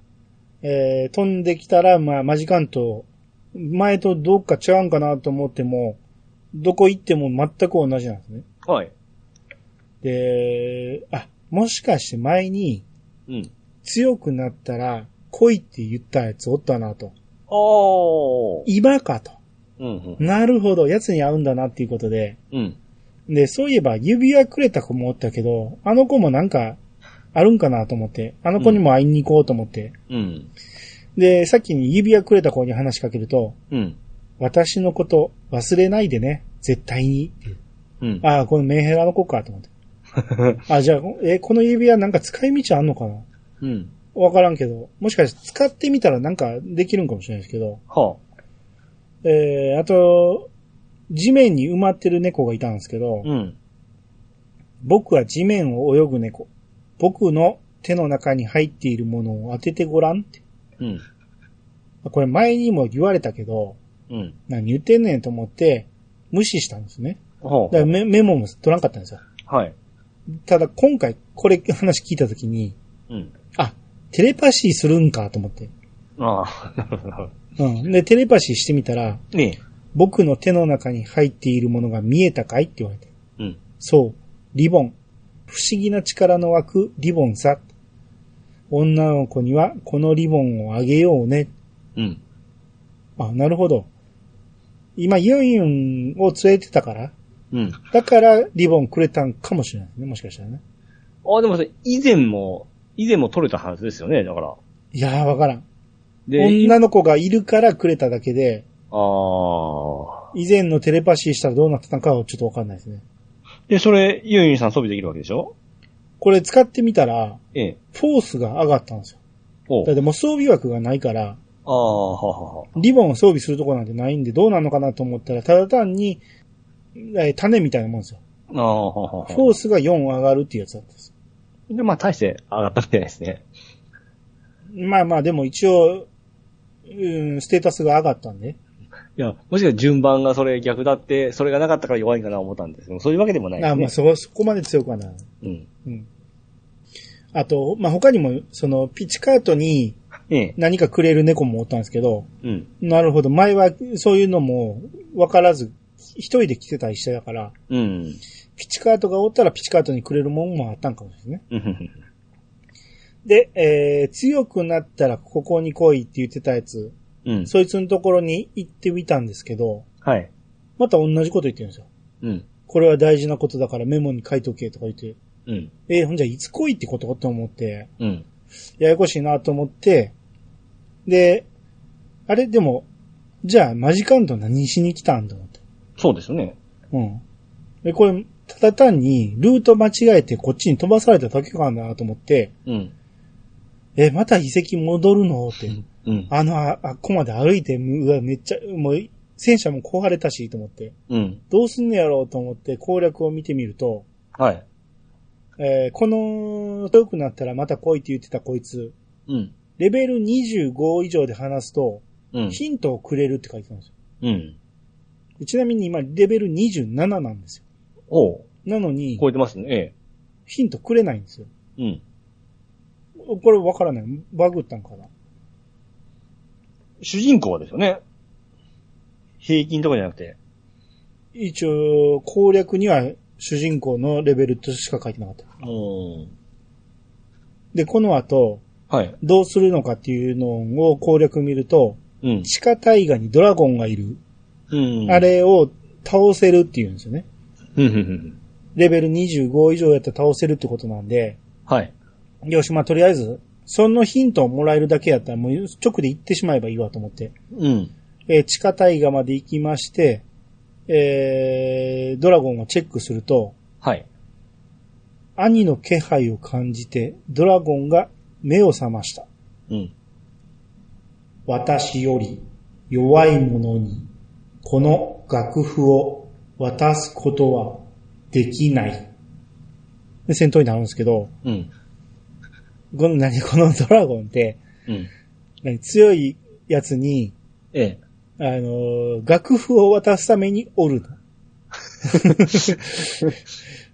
A: えー、飛んできたら、まあ、マジカント、前とどっか違うんかなと思っても、どこ行っても全く同じなんですね。
B: はい。
A: で、あ、もしかして前に
B: うん。
A: 強くなったら来いって言ったやつおったなと。
B: おー。
A: 今かと。
B: うん、うん。
A: なるほど、奴に合うんだなっていうことで。
B: うん。
A: で、そういえば指輪くれた子もおったけど、あの子もなんかあるんかなと思って、あの子にも会いに行こうと思って。
B: うん。
A: で、さっきに指輪くれた子に話しかけると、
B: うん。
A: 私のこと忘れないでね、絶対に。う
B: ん。
A: ああ、このメンヘラの子かと思って。*laughs* あ、じゃあ、え、この指輪なんか使い道あんのかな？
B: うん。
A: わからんけど、もしかして使ってみたらなんかできるんかもしれないですけど、
B: は
A: えー、あと、地面に埋まってる猫がいたんですけど、
B: あ。うん。
A: 僕は地面を泳ぐ猫。僕の手の中に入っているものを当ててごらんって。
B: うん。
A: これ前にも言われたけど、
B: うん。
A: 何言ってんねんと思って無視したんですね。
B: は
A: だからメメモも取らんかったんですよ。
B: あ。はい。
A: ただ今回これ話聞いたときに、
B: うん。
A: あ、テレパシーするんかと思って。
B: ああ、なるほど
A: うん。で、テレパシーしてみたら、
B: ど。ね
A: 僕の手の中に入っているものが見えたかいって言われて。
B: え。うん。
A: そう、リボン。不思議な力の湧くリボンさ。女の子にはこのリボンをあげようね。
B: うん。
A: あ、なるほど。今、ユンユンを連れてたから、
B: うん。
A: だからリボンくれたんかもしれないね。もしかしたらね。
B: ああ、でも以前も、以前も取れたはずですよね、だから。
A: いやー、わからん。
B: で、
A: 女の子がいるからくれただけで、
B: ああ。
A: 以前のテレパシーしたらどうなってたのかはちょっとわかんないですね。
B: で、それ、ユンユンさん装備できるわけでしょ？
A: これ使ってみたら、
B: ええ。
A: フォースが上がったんですよ。
B: おう
A: だってもう装備枠がないから、
B: ああ、ははは。
A: リボンを装備するとこなんてないんでどうなるのかなと思ったら、ただ単に、えー種みたいなもんですよ。
B: ああ、ははは。
A: フォースが4上がるっていうやつだったんです。
B: で、まあ、大して上がったみたいですね。
A: まあまあでも一応、うん、ステータスが上がったんで。
B: いや、もしか順番がそれ逆だって、それがなかったから弱いんかな思ったんですけど、そういうわけでもないですね。
A: あまあそこ、そこまで強くはない。
B: うん。
A: うん。あと、まあ他にも、その、ピッチカートに、
B: ええ。
A: 何かくれる猫もおったんですけど、
B: うん。
A: なるほど。前はそういうのも分からず、一人で来てたりしてたから、
B: うん。
A: ピチカートがおったらピチカートにくれるもんもあったんかもしれないね。
B: うん。
A: で、えー、強くなったらここに来いって言ってたやつ、
B: うん。
A: そいつのところに行ってみたんですけど、
B: はい。
A: また同じこと言ってるんですよ。
B: うん。
A: これは大事なことだからメモに書いとけとか言って、
B: うん。
A: えーほんじゃいつ来いってことと思って、
B: うん。
A: ややこしいなと思って、で、あれでも、じゃあマジカント何しに来たんと思って。
B: そうですね。
A: うん。で、これ、ただ単にルート間違えてこっちに飛ばされただけかなと思って、
B: うん。
A: え、また遺跡戻るの？って。
B: うん。
A: あの、ああっこまで歩いて、うわ、めっちゃ、もう、戦車も壊れたし、と思って。
B: うん。
A: どうすんねやろうと思って攻略を見てみると、
B: はい。
A: えーこの、遠くなったらまた来いって言ってたこいつ、
B: うん。
A: レベル25以上で話すと、
B: うん。
A: ヒントをくれるって書いてたんですよ
B: うん。
A: で。ちなみに今、レベル27なんですよ。
B: おう。
A: なのに、
B: 超えてますね。え
A: ヒントくれないんですよ。
B: え。うん。
A: これわからない。バグったんかな。
B: 主人公はですよね。平均とかじゃなくて。
A: 一応、攻略には主人公のレベルとしか書いてなかった。
B: うん。
A: で、この後、
B: はい。
A: どうするのかっていうのを攻略見ると、
B: うん。
A: 地下大河にドラゴンがいる。
B: うん。
A: あれを倒せるっていうんですよね。レベル25以上やったら倒せるってことなんで、
B: はい。
A: よし、まあ、とりあえず、そのヒントをもらえるだけやったらもう直で行ってしまえばいいわと思って、
B: うん。
A: えー地下大河まで行きまして、えー、ドラゴンをチェックすると、
B: はい。
A: 兄の気配を感じて、ドラゴンが目を覚ました。
B: うん。
A: 私より弱い者に、この楽譜を渡すことはできない。で、戦闘になるんですけど、
B: うん。
A: この何、このドラゴンって、
B: うん。
A: 何強いやつに、
B: ええ。
A: あのー楽譜を渡すためにおるの。*laughs*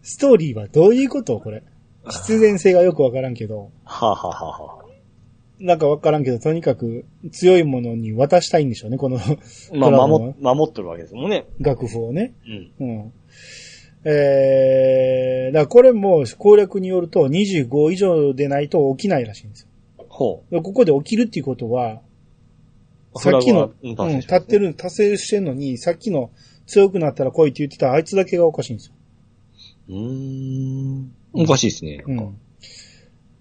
A: ストーリーはどういうことこれ。必然性がよくわからんけど、
B: はあ、はあはあはあ、
A: なんかわからんけど、とにかく強いものに渡したいんでしょうね、この *laughs*
B: まあ、守っ、守っとるわけですもんね。
A: 楽譜をね。
B: うん。
A: うん。えー、だからこれも攻略によると25以上でないと起きないらしいんですよ。
B: ほ
A: でここで起きるっていうことは、
B: う。
A: さっきの、うん立って。る、達成してんのに、さっきの強くなったら来いって言ってたあいつだけがおかしいんですよ。
B: うーん。おかしいですね。
A: うん。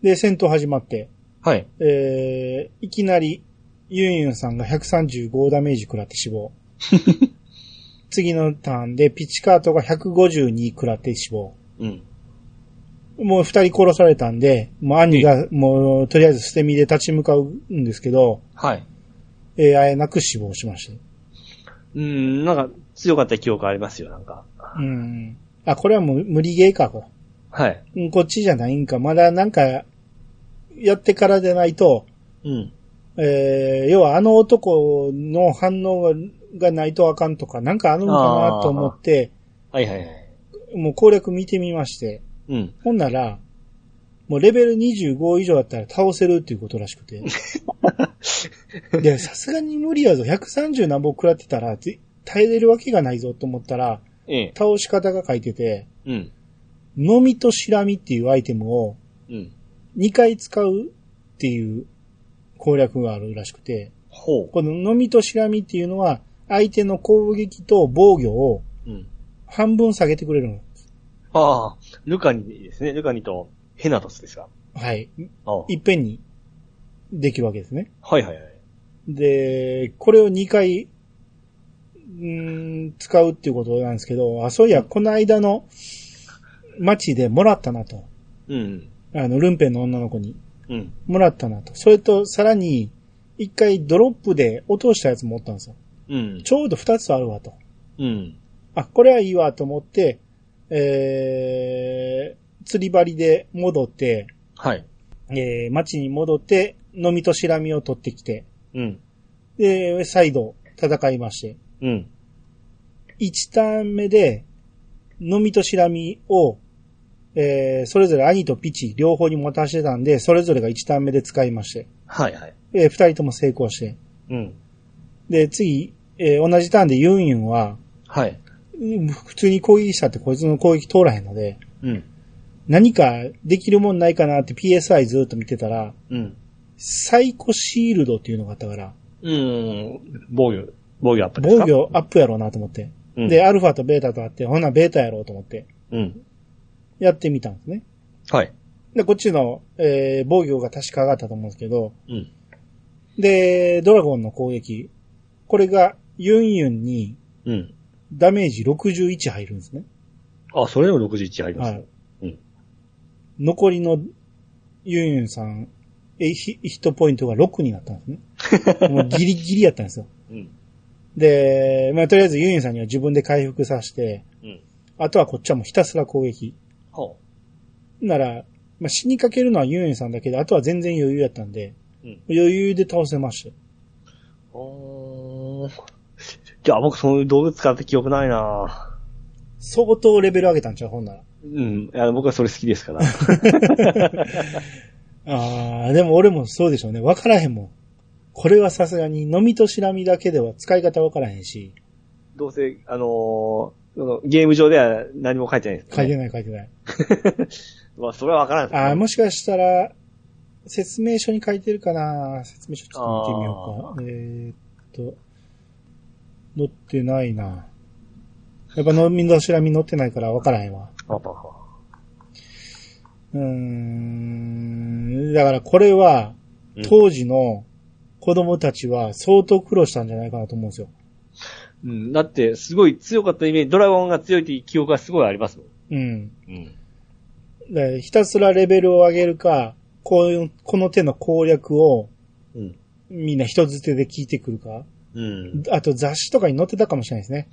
A: で、戦闘始まって、
B: はい。
A: えー、いきなり、ユンユンさんが135ダメージ食らって死亡。*laughs* 次のターンで、ピチカートが152食らって死亡。
B: うん。
A: もう二人殺されたんで、もう兄が、もう、とりあえず捨て身で立ち向かうんですけど、
B: はい。
A: えー、あえなく死亡しました。
B: うーん、なんか、強かった記憶ありますよ、なんか。
A: うん。あ、これはもう無理ゲーか、これ。
B: はい。
A: うんこっちじゃないんか。まだなんか、やってからでないと、
B: うん。
A: えー、要はあの男の反応ががないとあかんとか、なんかあるのかなと思って、
B: はいはいはい。
A: もう攻略見てみまして、
B: うん。
A: ほんなら、もうレベル25以上だったら倒せるっていうことらしくて。*laughs* で、さすがに無理やぞ。130何本食らってたら、ぜ耐えれるわけがないぞと思ったら、
B: ええ。
A: 倒し方が書いてて、
B: うん。
A: のみとしらみっていうアイテムを
B: うん。
A: 2回使うっていう攻略があるらしくて、
B: ほ
A: こののみとしらみっていうのは、相手の攻撃と防御を
B: う。うん。
A: 半分下げてくれるの。
B: ああ、ルカニですね。ルカニとヘナトスですか？
A: はい。
B: ああ
A: いっぺんにできるわけですね。
B: はいはいはい。
A: で、これを2回、うーん、使うっていうことなんですけど、あ、そういや、この間の街でもらったなと。
B: うん。
A: あの、ルンペンの女の子に
B: うん。
A: もらったなと。それと、さらに、一回ドロップで落としたやつもおったんですよ。
B: うん。
A: ちょうど二つあるわと。
B: うん。
A: あ、これはいいわと思って、えー、釣り針で戻って、
B: はい。
A: えー、町に戻って、飲みとしらみを取ってきて、
B: うん。
A: で、再度戦いまして、
B: うん。
A: 1ターン目で、飲みとしらみを、えー、それぞれ兄とピチ両方に持たしてたんで、それぞれが1ターン目で使いまして。
B: はいはい。
A: えー二人とも成功して。
B: うん。
A: で、次、えー同じターンでユンユンは、
B: はい。
A: うん普通に攻撃したってこいつの攻撃通らへんので、
B: うん。
A: 何かできるもんないかなって PSI ずっと見てたら、
B: うん。
A: サイコシールドっていうのがあったから、
B: うん。防御、防御アップですか？
A: 防御アップやろうなと思って。
B: うん
A: で、アルファとベータとあって、ほなベータやろうと思って、
B: うん。
A: やってみたんですね。
B: はい。
A: で、こっちの、えー防御が確か上がったと思うんですけど、
B: うん。
A: で、ドラゴンの攻撃。これが、ユンユンに
B: うん。
A: ダメージ61入るんですね。
B: あ、それでも61入ります
A: は
B: ね
A: い。
B: うん。
A: 残りのユンユンさん、えヒヒットポイントが6になったんですね。*laughs* もうギリギリやったんですよ。
B: うん。
A: で、まあ、とりあえずユンユンさんには自分で回復させて、
B: うん。
A: あとはこっちはもうひたすら攻撃。
B: ほ
A: なら、まあ、死にかけるのはユンユンさんだけで、あとは全然余裕やったんで、
B: うん
A: 余裕で倒せました。
B: う。おーじゃあ僕そういう道具使って記憶ないな
A: 相当レベル上げたんちゃうほんなら。
B: うん。いや、僕はそれ好きですから。*laughs*
A: ああ、でも俺もそうでしょうね。わからへんもん。これはさすがに飲みとしらみだけでは使い方わからへんし、
B: どうせ、あのーそのゲーム上では何も書いてないです、ね。
A: 書いてない書いてない。*laughs*
B: まあ、それはわからんね
A: ああ、もしかしたら、説明書に書いてるかな説明書ちょっと見てみようか。えーっと、載ってないなやっぱ飲みのしらみ載ってないからわからへんわ。
B: あああ
A: うーん、だからこれは、
B: うん
A: 当時の子供たちは相当苦労したんじゃないかなと思うんですよ。
B: うん。だって、すごい強かったイメージ、ドラゴンが強いっていう記憶がすごいありますもん。
A: うん。
B: うん。
A: でひたすらレベルを上げるか、こういう、この手の攻略を
B: うん。
A: みんな人づてで聞いてくるか。
B: うん。
A: あと雑誌とかに載ってたかもしれないですね。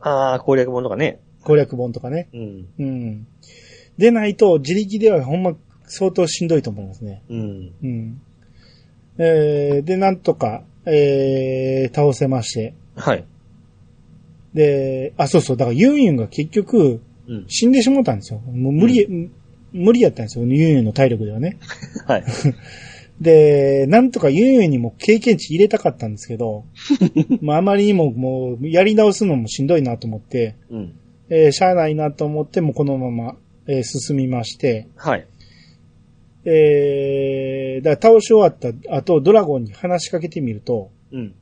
B: ああ、攻略本とかね。
A: 攻略本とかね。
B: うん。
A: うん。でないと自力ではほんま相当しんどいと思いますね。
B: うん。
A: うん。えー、で、なんとか、えー、倒せまして。
B: はい。
A: で、あ、そうそう、だからユンユンが結局
B: うん。
A: 死んでしもったんですよ。もう無理、無理やったんですよ、ユンユンの体力ではね。
B: はい。*laughs*
A: で、なんとかユンユンにも経験値入れたかったんですけど、*laughs* まああまりにももうやり直すのもしんどいなと思って、
B: うん。
A: えーしゃあないなと思ってもうこのまま、えー進みまして、
B: はい。
A: えー、だ倒し終わった後、ドラゴンに話しかけてみると、
B: うん。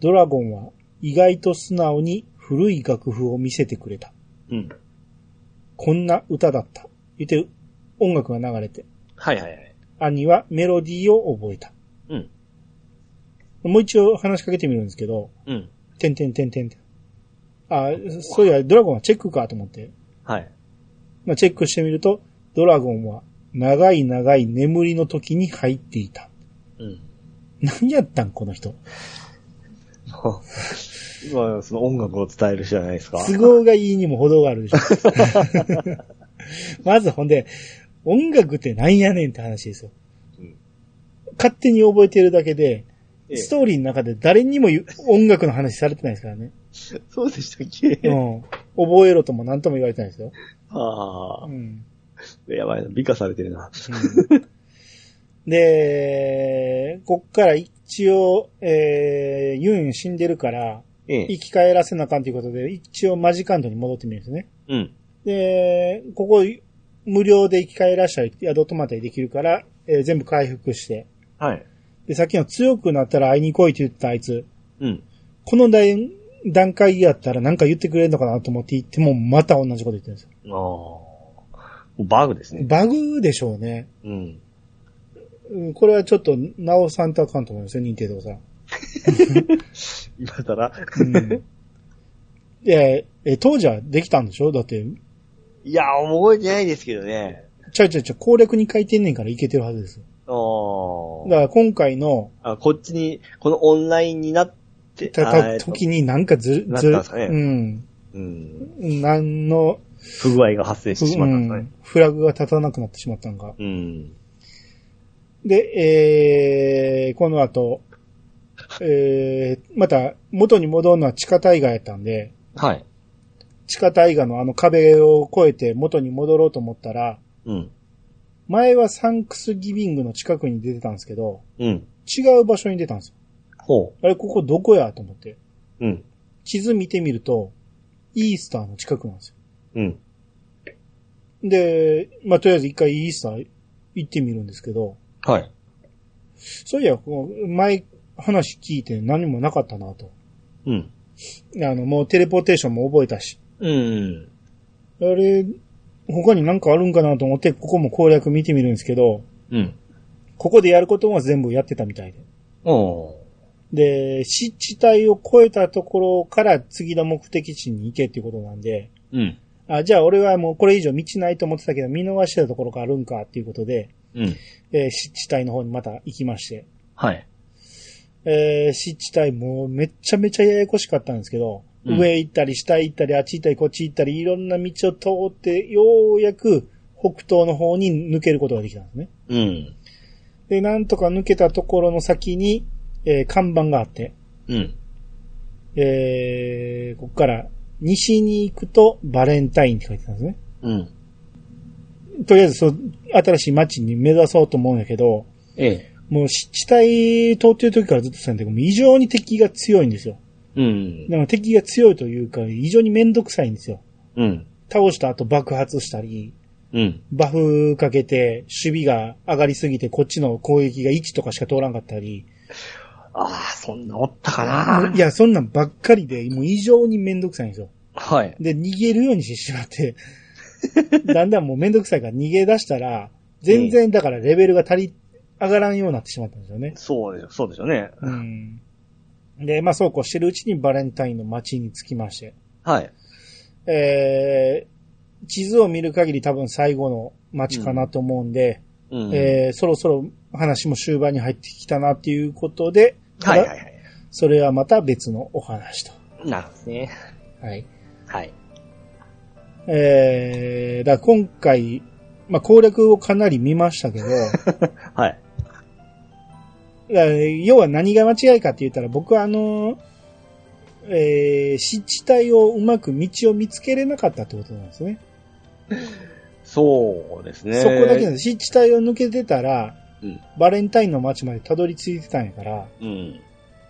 A: ドラゴンは意外と素直に古い楽譜を見せてくれた。
B: うん。
A: こんな歌だった。言って音楽が流れて、
B: はいはいはい。
A: 兄はメロディーを覚えた。
B: うん。
A: もう一応話しかけてみるんですけど、
B: うん。
A: てんてんてんてんてん。あ、そういや、ドラゴンはチェックかと思って、
B: はい。
A: まあ、チェックしてみると、ドラゴンは長い長い眠りの時に入っていた。
B: うん。
A: 何やったんこの人。*laughs*
B: まあ、その音楽を伝える人じゃないですか。
A: 都合がいいにも程があるでしょ。*laughs* まずほんで、音楽ってなんやねんって話ですよ。
B: うん
A: 勝手に覚えてるだけで、
B: ええ
A: ストーリーの中で誰にも音楽の話されてないですからね。*laughs*
B: そうでしたっけ？
A: うん。覚えろとも何とも言われてないですよ。
B: ああ。
A: うん。
B: やばいな。美化されてるな。
A: で、こっから一応、えー、ユン死んでるから、
B: ええ。
A: 生き返らせなあかんということで、一応マジカンドに戻ってみるんですね。
B: うん。
A: で、ここ、無料で生き返らしたり、宿泊まったりできるから、えー全部回復して。
B: はい。
A: で、さっきの強くなったら会いに来いって言ってたあいつ、
B: うん。
A: この段段階やったら何か言ってくれるのかなと思って言っても、また同じこと言ってるんですよ。
B: ああ。バグですね。
A: バグでしょうね。
B: うん。
A: うんこれはちょっと直さんとあかんと思いますよ、認定とさん。*laughs*
B: 今更
A: うん。いや、え、当時はできたんでしょ？だって、
B: いや、覚えてないですけどね。
A: ちゃうちゃうちゃう攻略に書いてんねんからいけてるはずですよ。
B: あ
A: だから今回の、
B: あ。あ、こっちに、このオンラインになって、
A: た、
B: あ
A: た、時になんかず、
B: なっ
A: ず、
B: たんね
A: うん。
B: うん。
A: なんの、
B: 不具合が発生してしまったんですかね
A: うん。フラグが立たなくなってしまったんか。
B: うん。
A: で、えー、この後、えー、また元に戻るのは地下大河やったんで、
B: はい。
A: 地下大河のあの壁を越えて元に戻ろうと思ったら、
B: うん。
A: 前はサンクスギビングの近くに出てたんですけど、
B: うん。
A: 違う場所に出たんですよ。
B: ほ
A: あれ、ここどこやと思って。
B: う。うん。
A: 地図見てみると、イースターの近くなんですよ。
B: うん。
A: で、まあ、とりあえず一回イースター行ってみるんですけど、
B: はい。
A: そういや、こう前話聞いて何もなかったなと。
B: うん。
A: あの、もうテレポーテーションも覚えたし。
B: うん。
A: あれ、他になんかあるんかなと思って、ここも攻略見てみるんですけど、
B: うん。
A: ここでやることも全部やってたみたいで。
B: おー。
A: で、湿地帯を越えたところから次の目的地に行けっていうことなんで、
B: うん。
A: あ、じゃあ俺はもうこれ以上道ないと思ってたけど、見逃してたところがあるんかっていうことで、
B: うん。
A: えー湿地帯の方にまた行きまして、
B: はい。
A: えー湿地帯もうめっちゃめちゃややこしかったんですけど、
B: うん
A: 上行ったり下行ったりあっち行ったりこっち行ったりいろんな道を通って、ようやく北東の方に抜けることができたんですね。
B: うん。
A: で、なんとか抜けたところの先に、えー看板があって、
B: うん。
A: えー、ここから西に行くとバレンタインって書いてたんですね。
B: うん。
A: とりあえずそう、新しい街に目指そうと思うんだけど、
B: ええ。
A: もう湿地帯通ってる時からずっとしたんだけど、異常に敵が強いんですよ。
B: うん。
A: でも敵が強いというか、異常にめんどくさいんですよ。
B: うん。
A: 倒した後爆発したり、
B: うん。
A: バフかけて守備が上がりすぎてこっちの攻撃が1とかしか通らんかったり、
B: ああ、そんなおったかな。
A: いや、そんなんばっかりで、もう異常にめんどくさいんですよ。
B: はい。
A: で、逃げるようにしてしまって、*laughs* だんだんもうめんどくさいから逃げ出したら、全然だからレベルが足り、上がらんようになってしまったんですよね。
B: そうですよ、そうですよね。
A: うん。で、まあそうこうしてるうちにバレンタインの街に着きまして、
B: はい。
A: えー、地図を見る限り多分最後の街かなと思うんで、
B: うん。
A: えー、そろそろ話も終盤に入ってきたなっていうことで、
B: はいはいはい。
A: それはまた別のお話と。
B: なるほどね。
A: はい。
B: はい。
A: えー、だ今回、まあ、攻略をかなり見ましたけど、*laughs*
B: はい。
A: 要は何が間違いかって言ったら、僕はあの、えー、湿地帯をうまく道を見つけれなかったってことなんですね。
B: そうですね。
A: そこだけなんです。湿地帯を抜けてたら、
B: うん
A: バレンタインの街までたどり着いてたんやから、
B: うん。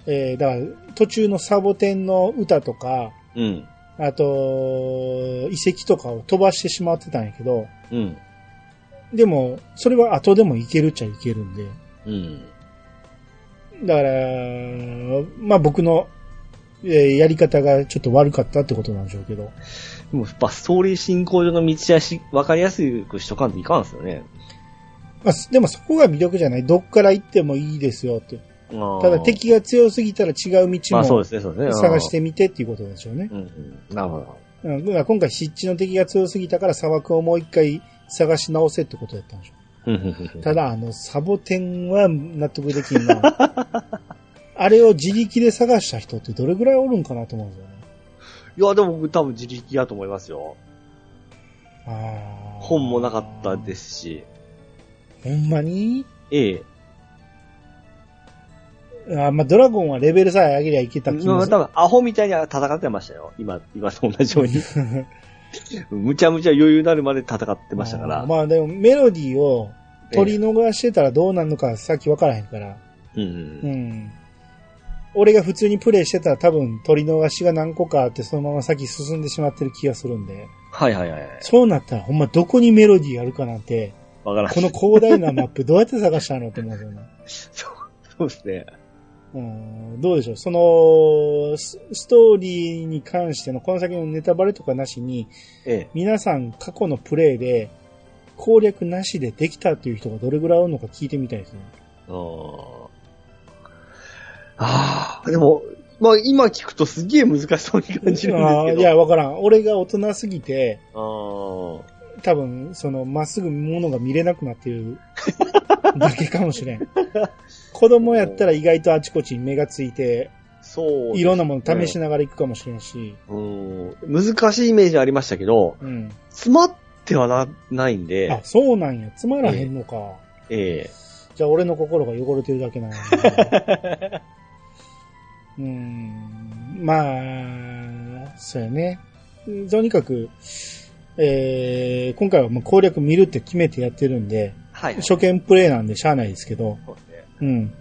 A: えー、だから途中のサボテンの歌とか、
B: うん。
A: あと、遺跡とかを飛ばしてしまってたんやけど、
B: うん。
A: でも、それは後でもいけるっちゃいけるんで、
B: うん。
A: だから、まあ僕の、えーやり方がちょっと悪かったってことなんでしょうけど。
B: でもやっぱストーリー進行上の道やし、わかりやすくしとかんといかんすよね。
A: まあ、すでもそこが魅力じゃない？どっから行ってもいいですよって。た
B: た
A: だ敵が強すぎたら違う道も。探してみてっていうことでしょうね。
B: なるほど。
A: うん、今回湿地の敵が強すぎたから砂漠をもう一回探し直せってことだったんでしょ
B: う。
A: ただあの、サボテンは納得できんな。*laughs* あれを自力で探した人ってどれぐらいおるんかなと思うんですよね。
B: いや、でも僕多分自力やと思いますよ。
A: あー
B: 本もなかったですし。
A: ほんまに？
B: ええ。
A: あまあ、ドラゴンはレベルさえ上げりゃいけた気
B: ま
A: もする。
B: あ多分アホみたいには戦ってましたよ。今、今と同じように。*laughs* *laughs* むちゃむちゃ余裕になるまで戦ってましたから。
A: まあでもメロディーを取り逃してたらどうなるのかさっき分からへんから。
B: うんう。
A: うんん。俺が普通にプレイしてたら多分取り逃しが何個かあってそのまま先進んでしまってる気がするんで。
B: はいはいはい。
A: そうなったらほんまどこにメロディーあるかなんて、
B: わからん。
A: この広大なマップどうやって探したのって思うんですよね。*laughs*
B: そう、そうですね。
A: うん、どうでしょうそのス、ストーリーに関してのこの先のネタバレとかなしに、
B: ええ。
A: 皆さん過去のプレイで攻略なしでできたっていう人がどれぐらいおるのか聞いてみたいですね。
B: ああ、でも、まあ今聞くとすげえ難しそうに感じるんですけど。
A: いや、わからん。俺が大人すぎて、
B: あー
A: 多分、その、まっすぐ物が見れなくなってるだけかもしれん。子供やったら意外とあちこちに目がついて、
B: そう
A: いろんなもの試しながら行くかもしれんし、
B: うん。難しいイメージありましたけど、
A: うん。
B: 詰まってはな、ないんで、
A: あ、そうなんや。つまらへんのか。
B: ええ
A: じゃあ俺の心が汚れてるだけなんや。*laughs* うん。まあ、そうやね。とにかく、えー、今回はもう攻略見るって決めてやってるんで、
B: はい。
A: 初見プレイなんでしゃあないですけど、
B: そうですね。
A: うん。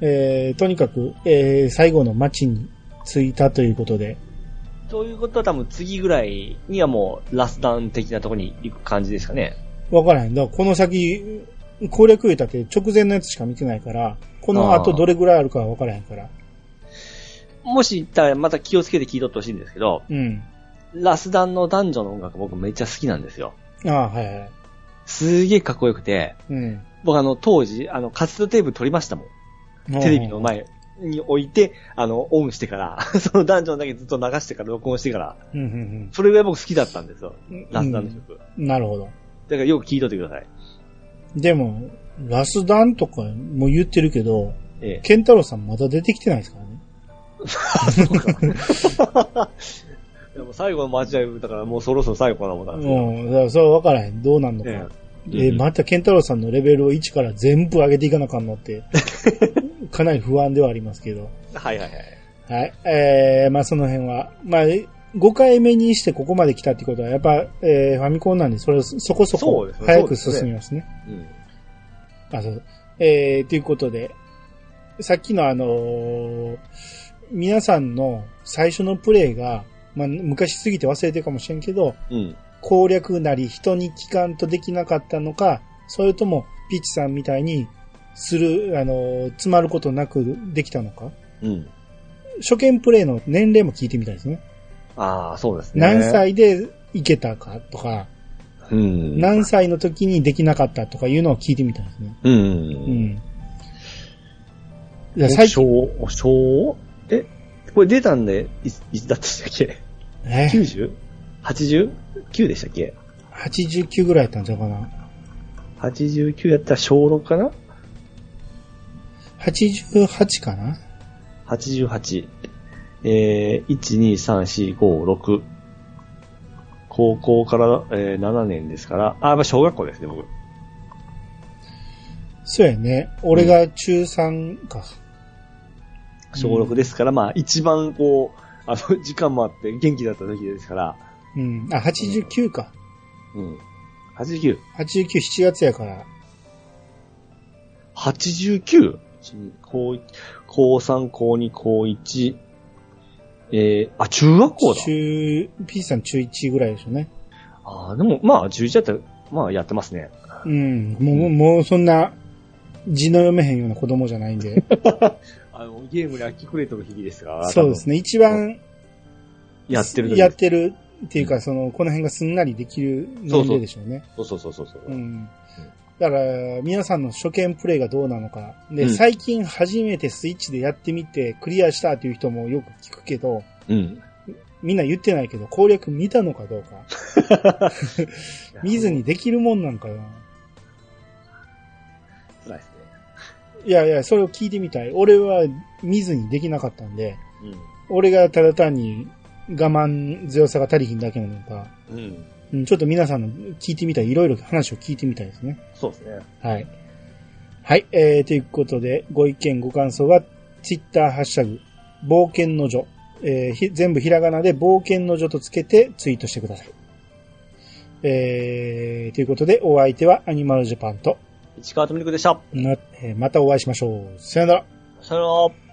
A: えー、とにかく、えー、最後の街に着いたということで、
B: ということは多分次ぐらいにはもうラスダン的なところに行く感じですかね。
A: わからへん。だからこの先、攻略言うたって直前のやつしか見てないから、この後どれぐらいあるかはわからへんから。
B: もし行ったらまた気をつけて聞いとってほしいんですけど、
A: うん。
B: ラスダンの男女の音楽僕めっちゃ好きなんですよ。
A: ああ、はいはい。
B: すげえかっこよくて、
A: うん。
B: 僕あの当時、あのカセットテープ撮りましたもん。テレビの前に置いて、あの、オンしてから、*laughs* その男女だけずっと流してから、録音してから、
A: うんうん
B: それぐらい僕好きだったんですよ。
A: うん。
B: ラスダンの曲。
A: うんなるほど。
B: だからよく聞いとってください。
A: でも、ラスダンとかも言ってるけど、
B: ええ。
A: ケンタロウさんまだ出てきてないですからね。*laughs*
B: でも最後の待合だからもうそろそろ最後かな思ったんですけど。
A: うん。だからそれは分からへん。どうなんのか。
B: え
A: えまたケンタロウさんのレベルを1から全部上げていかなあかんのって、*laughs* かなり不安ではありますけど。
B: はいはいはい。
A: はい。えー、まあその辺は、まあ、5回目にしてここまで来たってことは、やっぱ、えー、ファミコンなんで、それそこそこ早く
B: そうですね
A: 進みますね。
B: うん。
A: あ、そう。えー、ということで、さっきのあのー皆さんの最初のプレイが、まあ、昔すぎて忘れてるかもしれんけど、
B: うん。
A: 攻略なり人に聞かんとできなかったのか、それともピッチさんみたいにする、あのー詰まることなくできたのか？
B: うん。
A: 初見プレイの年齢も聞いてみたいですね。
B: ああ、そうですね。
A: 何歳でいけたかとか、
B: うん。
A: 何歳の時にできなかったとかいうのを聞いてみたいですね。
B: うん。
A: う
B: うん。
A: ん。いや、最近、
B: 小、小え？これ出たんで、いつ、いつだったっけ？
A: え
B: ?90?80?9 でしたっけ
A: ？89ぐらいやったんちゃうかな。
B: ?89 やったら小6かな
A: ？88かな
B: ?88。えー、1、2、3、4、5、6。高校から、えー、7年ですから、あ、まあ小学校ですね、僕。
A: そうやね。俺が中3か。
B: 小6ですから、まあ一番こう、あの、時間もあって元気だった時ですから、
A: うん。あ、89か。
B: うん。89。
A: 89、7月やから。
B: 89? 高一高3、高2、高1。えー、あ、中学校だ。
A: 中、P さん中1ぐらいでしょうね。
B: あーでも、まあ、11だったら、まあ、やってますね。
A: うん。もう、もうそんな、字の読めへんような子供じゃないんで。*laughs*
B: あの、ゲームに飽きくれとる日々ですが、ね。
A: そうですね。一番、
B: やってる時
A: やってるっていうか、その、この辺がすんなりできる年齢でしょうね。
B: そうそうそうそうそう。
A: うん。だから、皆さんの初見プレイがどうなのか。で、
B: うん
A: 最近初めてスイッチでやってみて、クリアしたっていう人もよく聞くけど、
B: うん。
A: みんな言ってないけど、攻略見たのかどうか。*laughs* *laughs* 見ずにできるもんなんかな。いやいや、それを聞いてみたい。俺は見ずにできなかったんで、
B: うん。
A: 俺がただ単に我慢強さが足りひんだけなのか、
B: うん。
A: うん、ちょっと皆さんの聞いてみたい。いろいろ話を聞いてみたいですね。
B: そうですね。
A: はい。はい、えー、ということで、ご意見、ご感想は、ツイッターハッシュタグ、冒険の女、えーひ全部ひらがなで冒険の女とつけてツイートしてください。えー、ということで、お相手はアニマルジャパンと、
B: 市川とみるくでした。
A: なえーまたお会いしましょう。さよなら。
B: さよなら。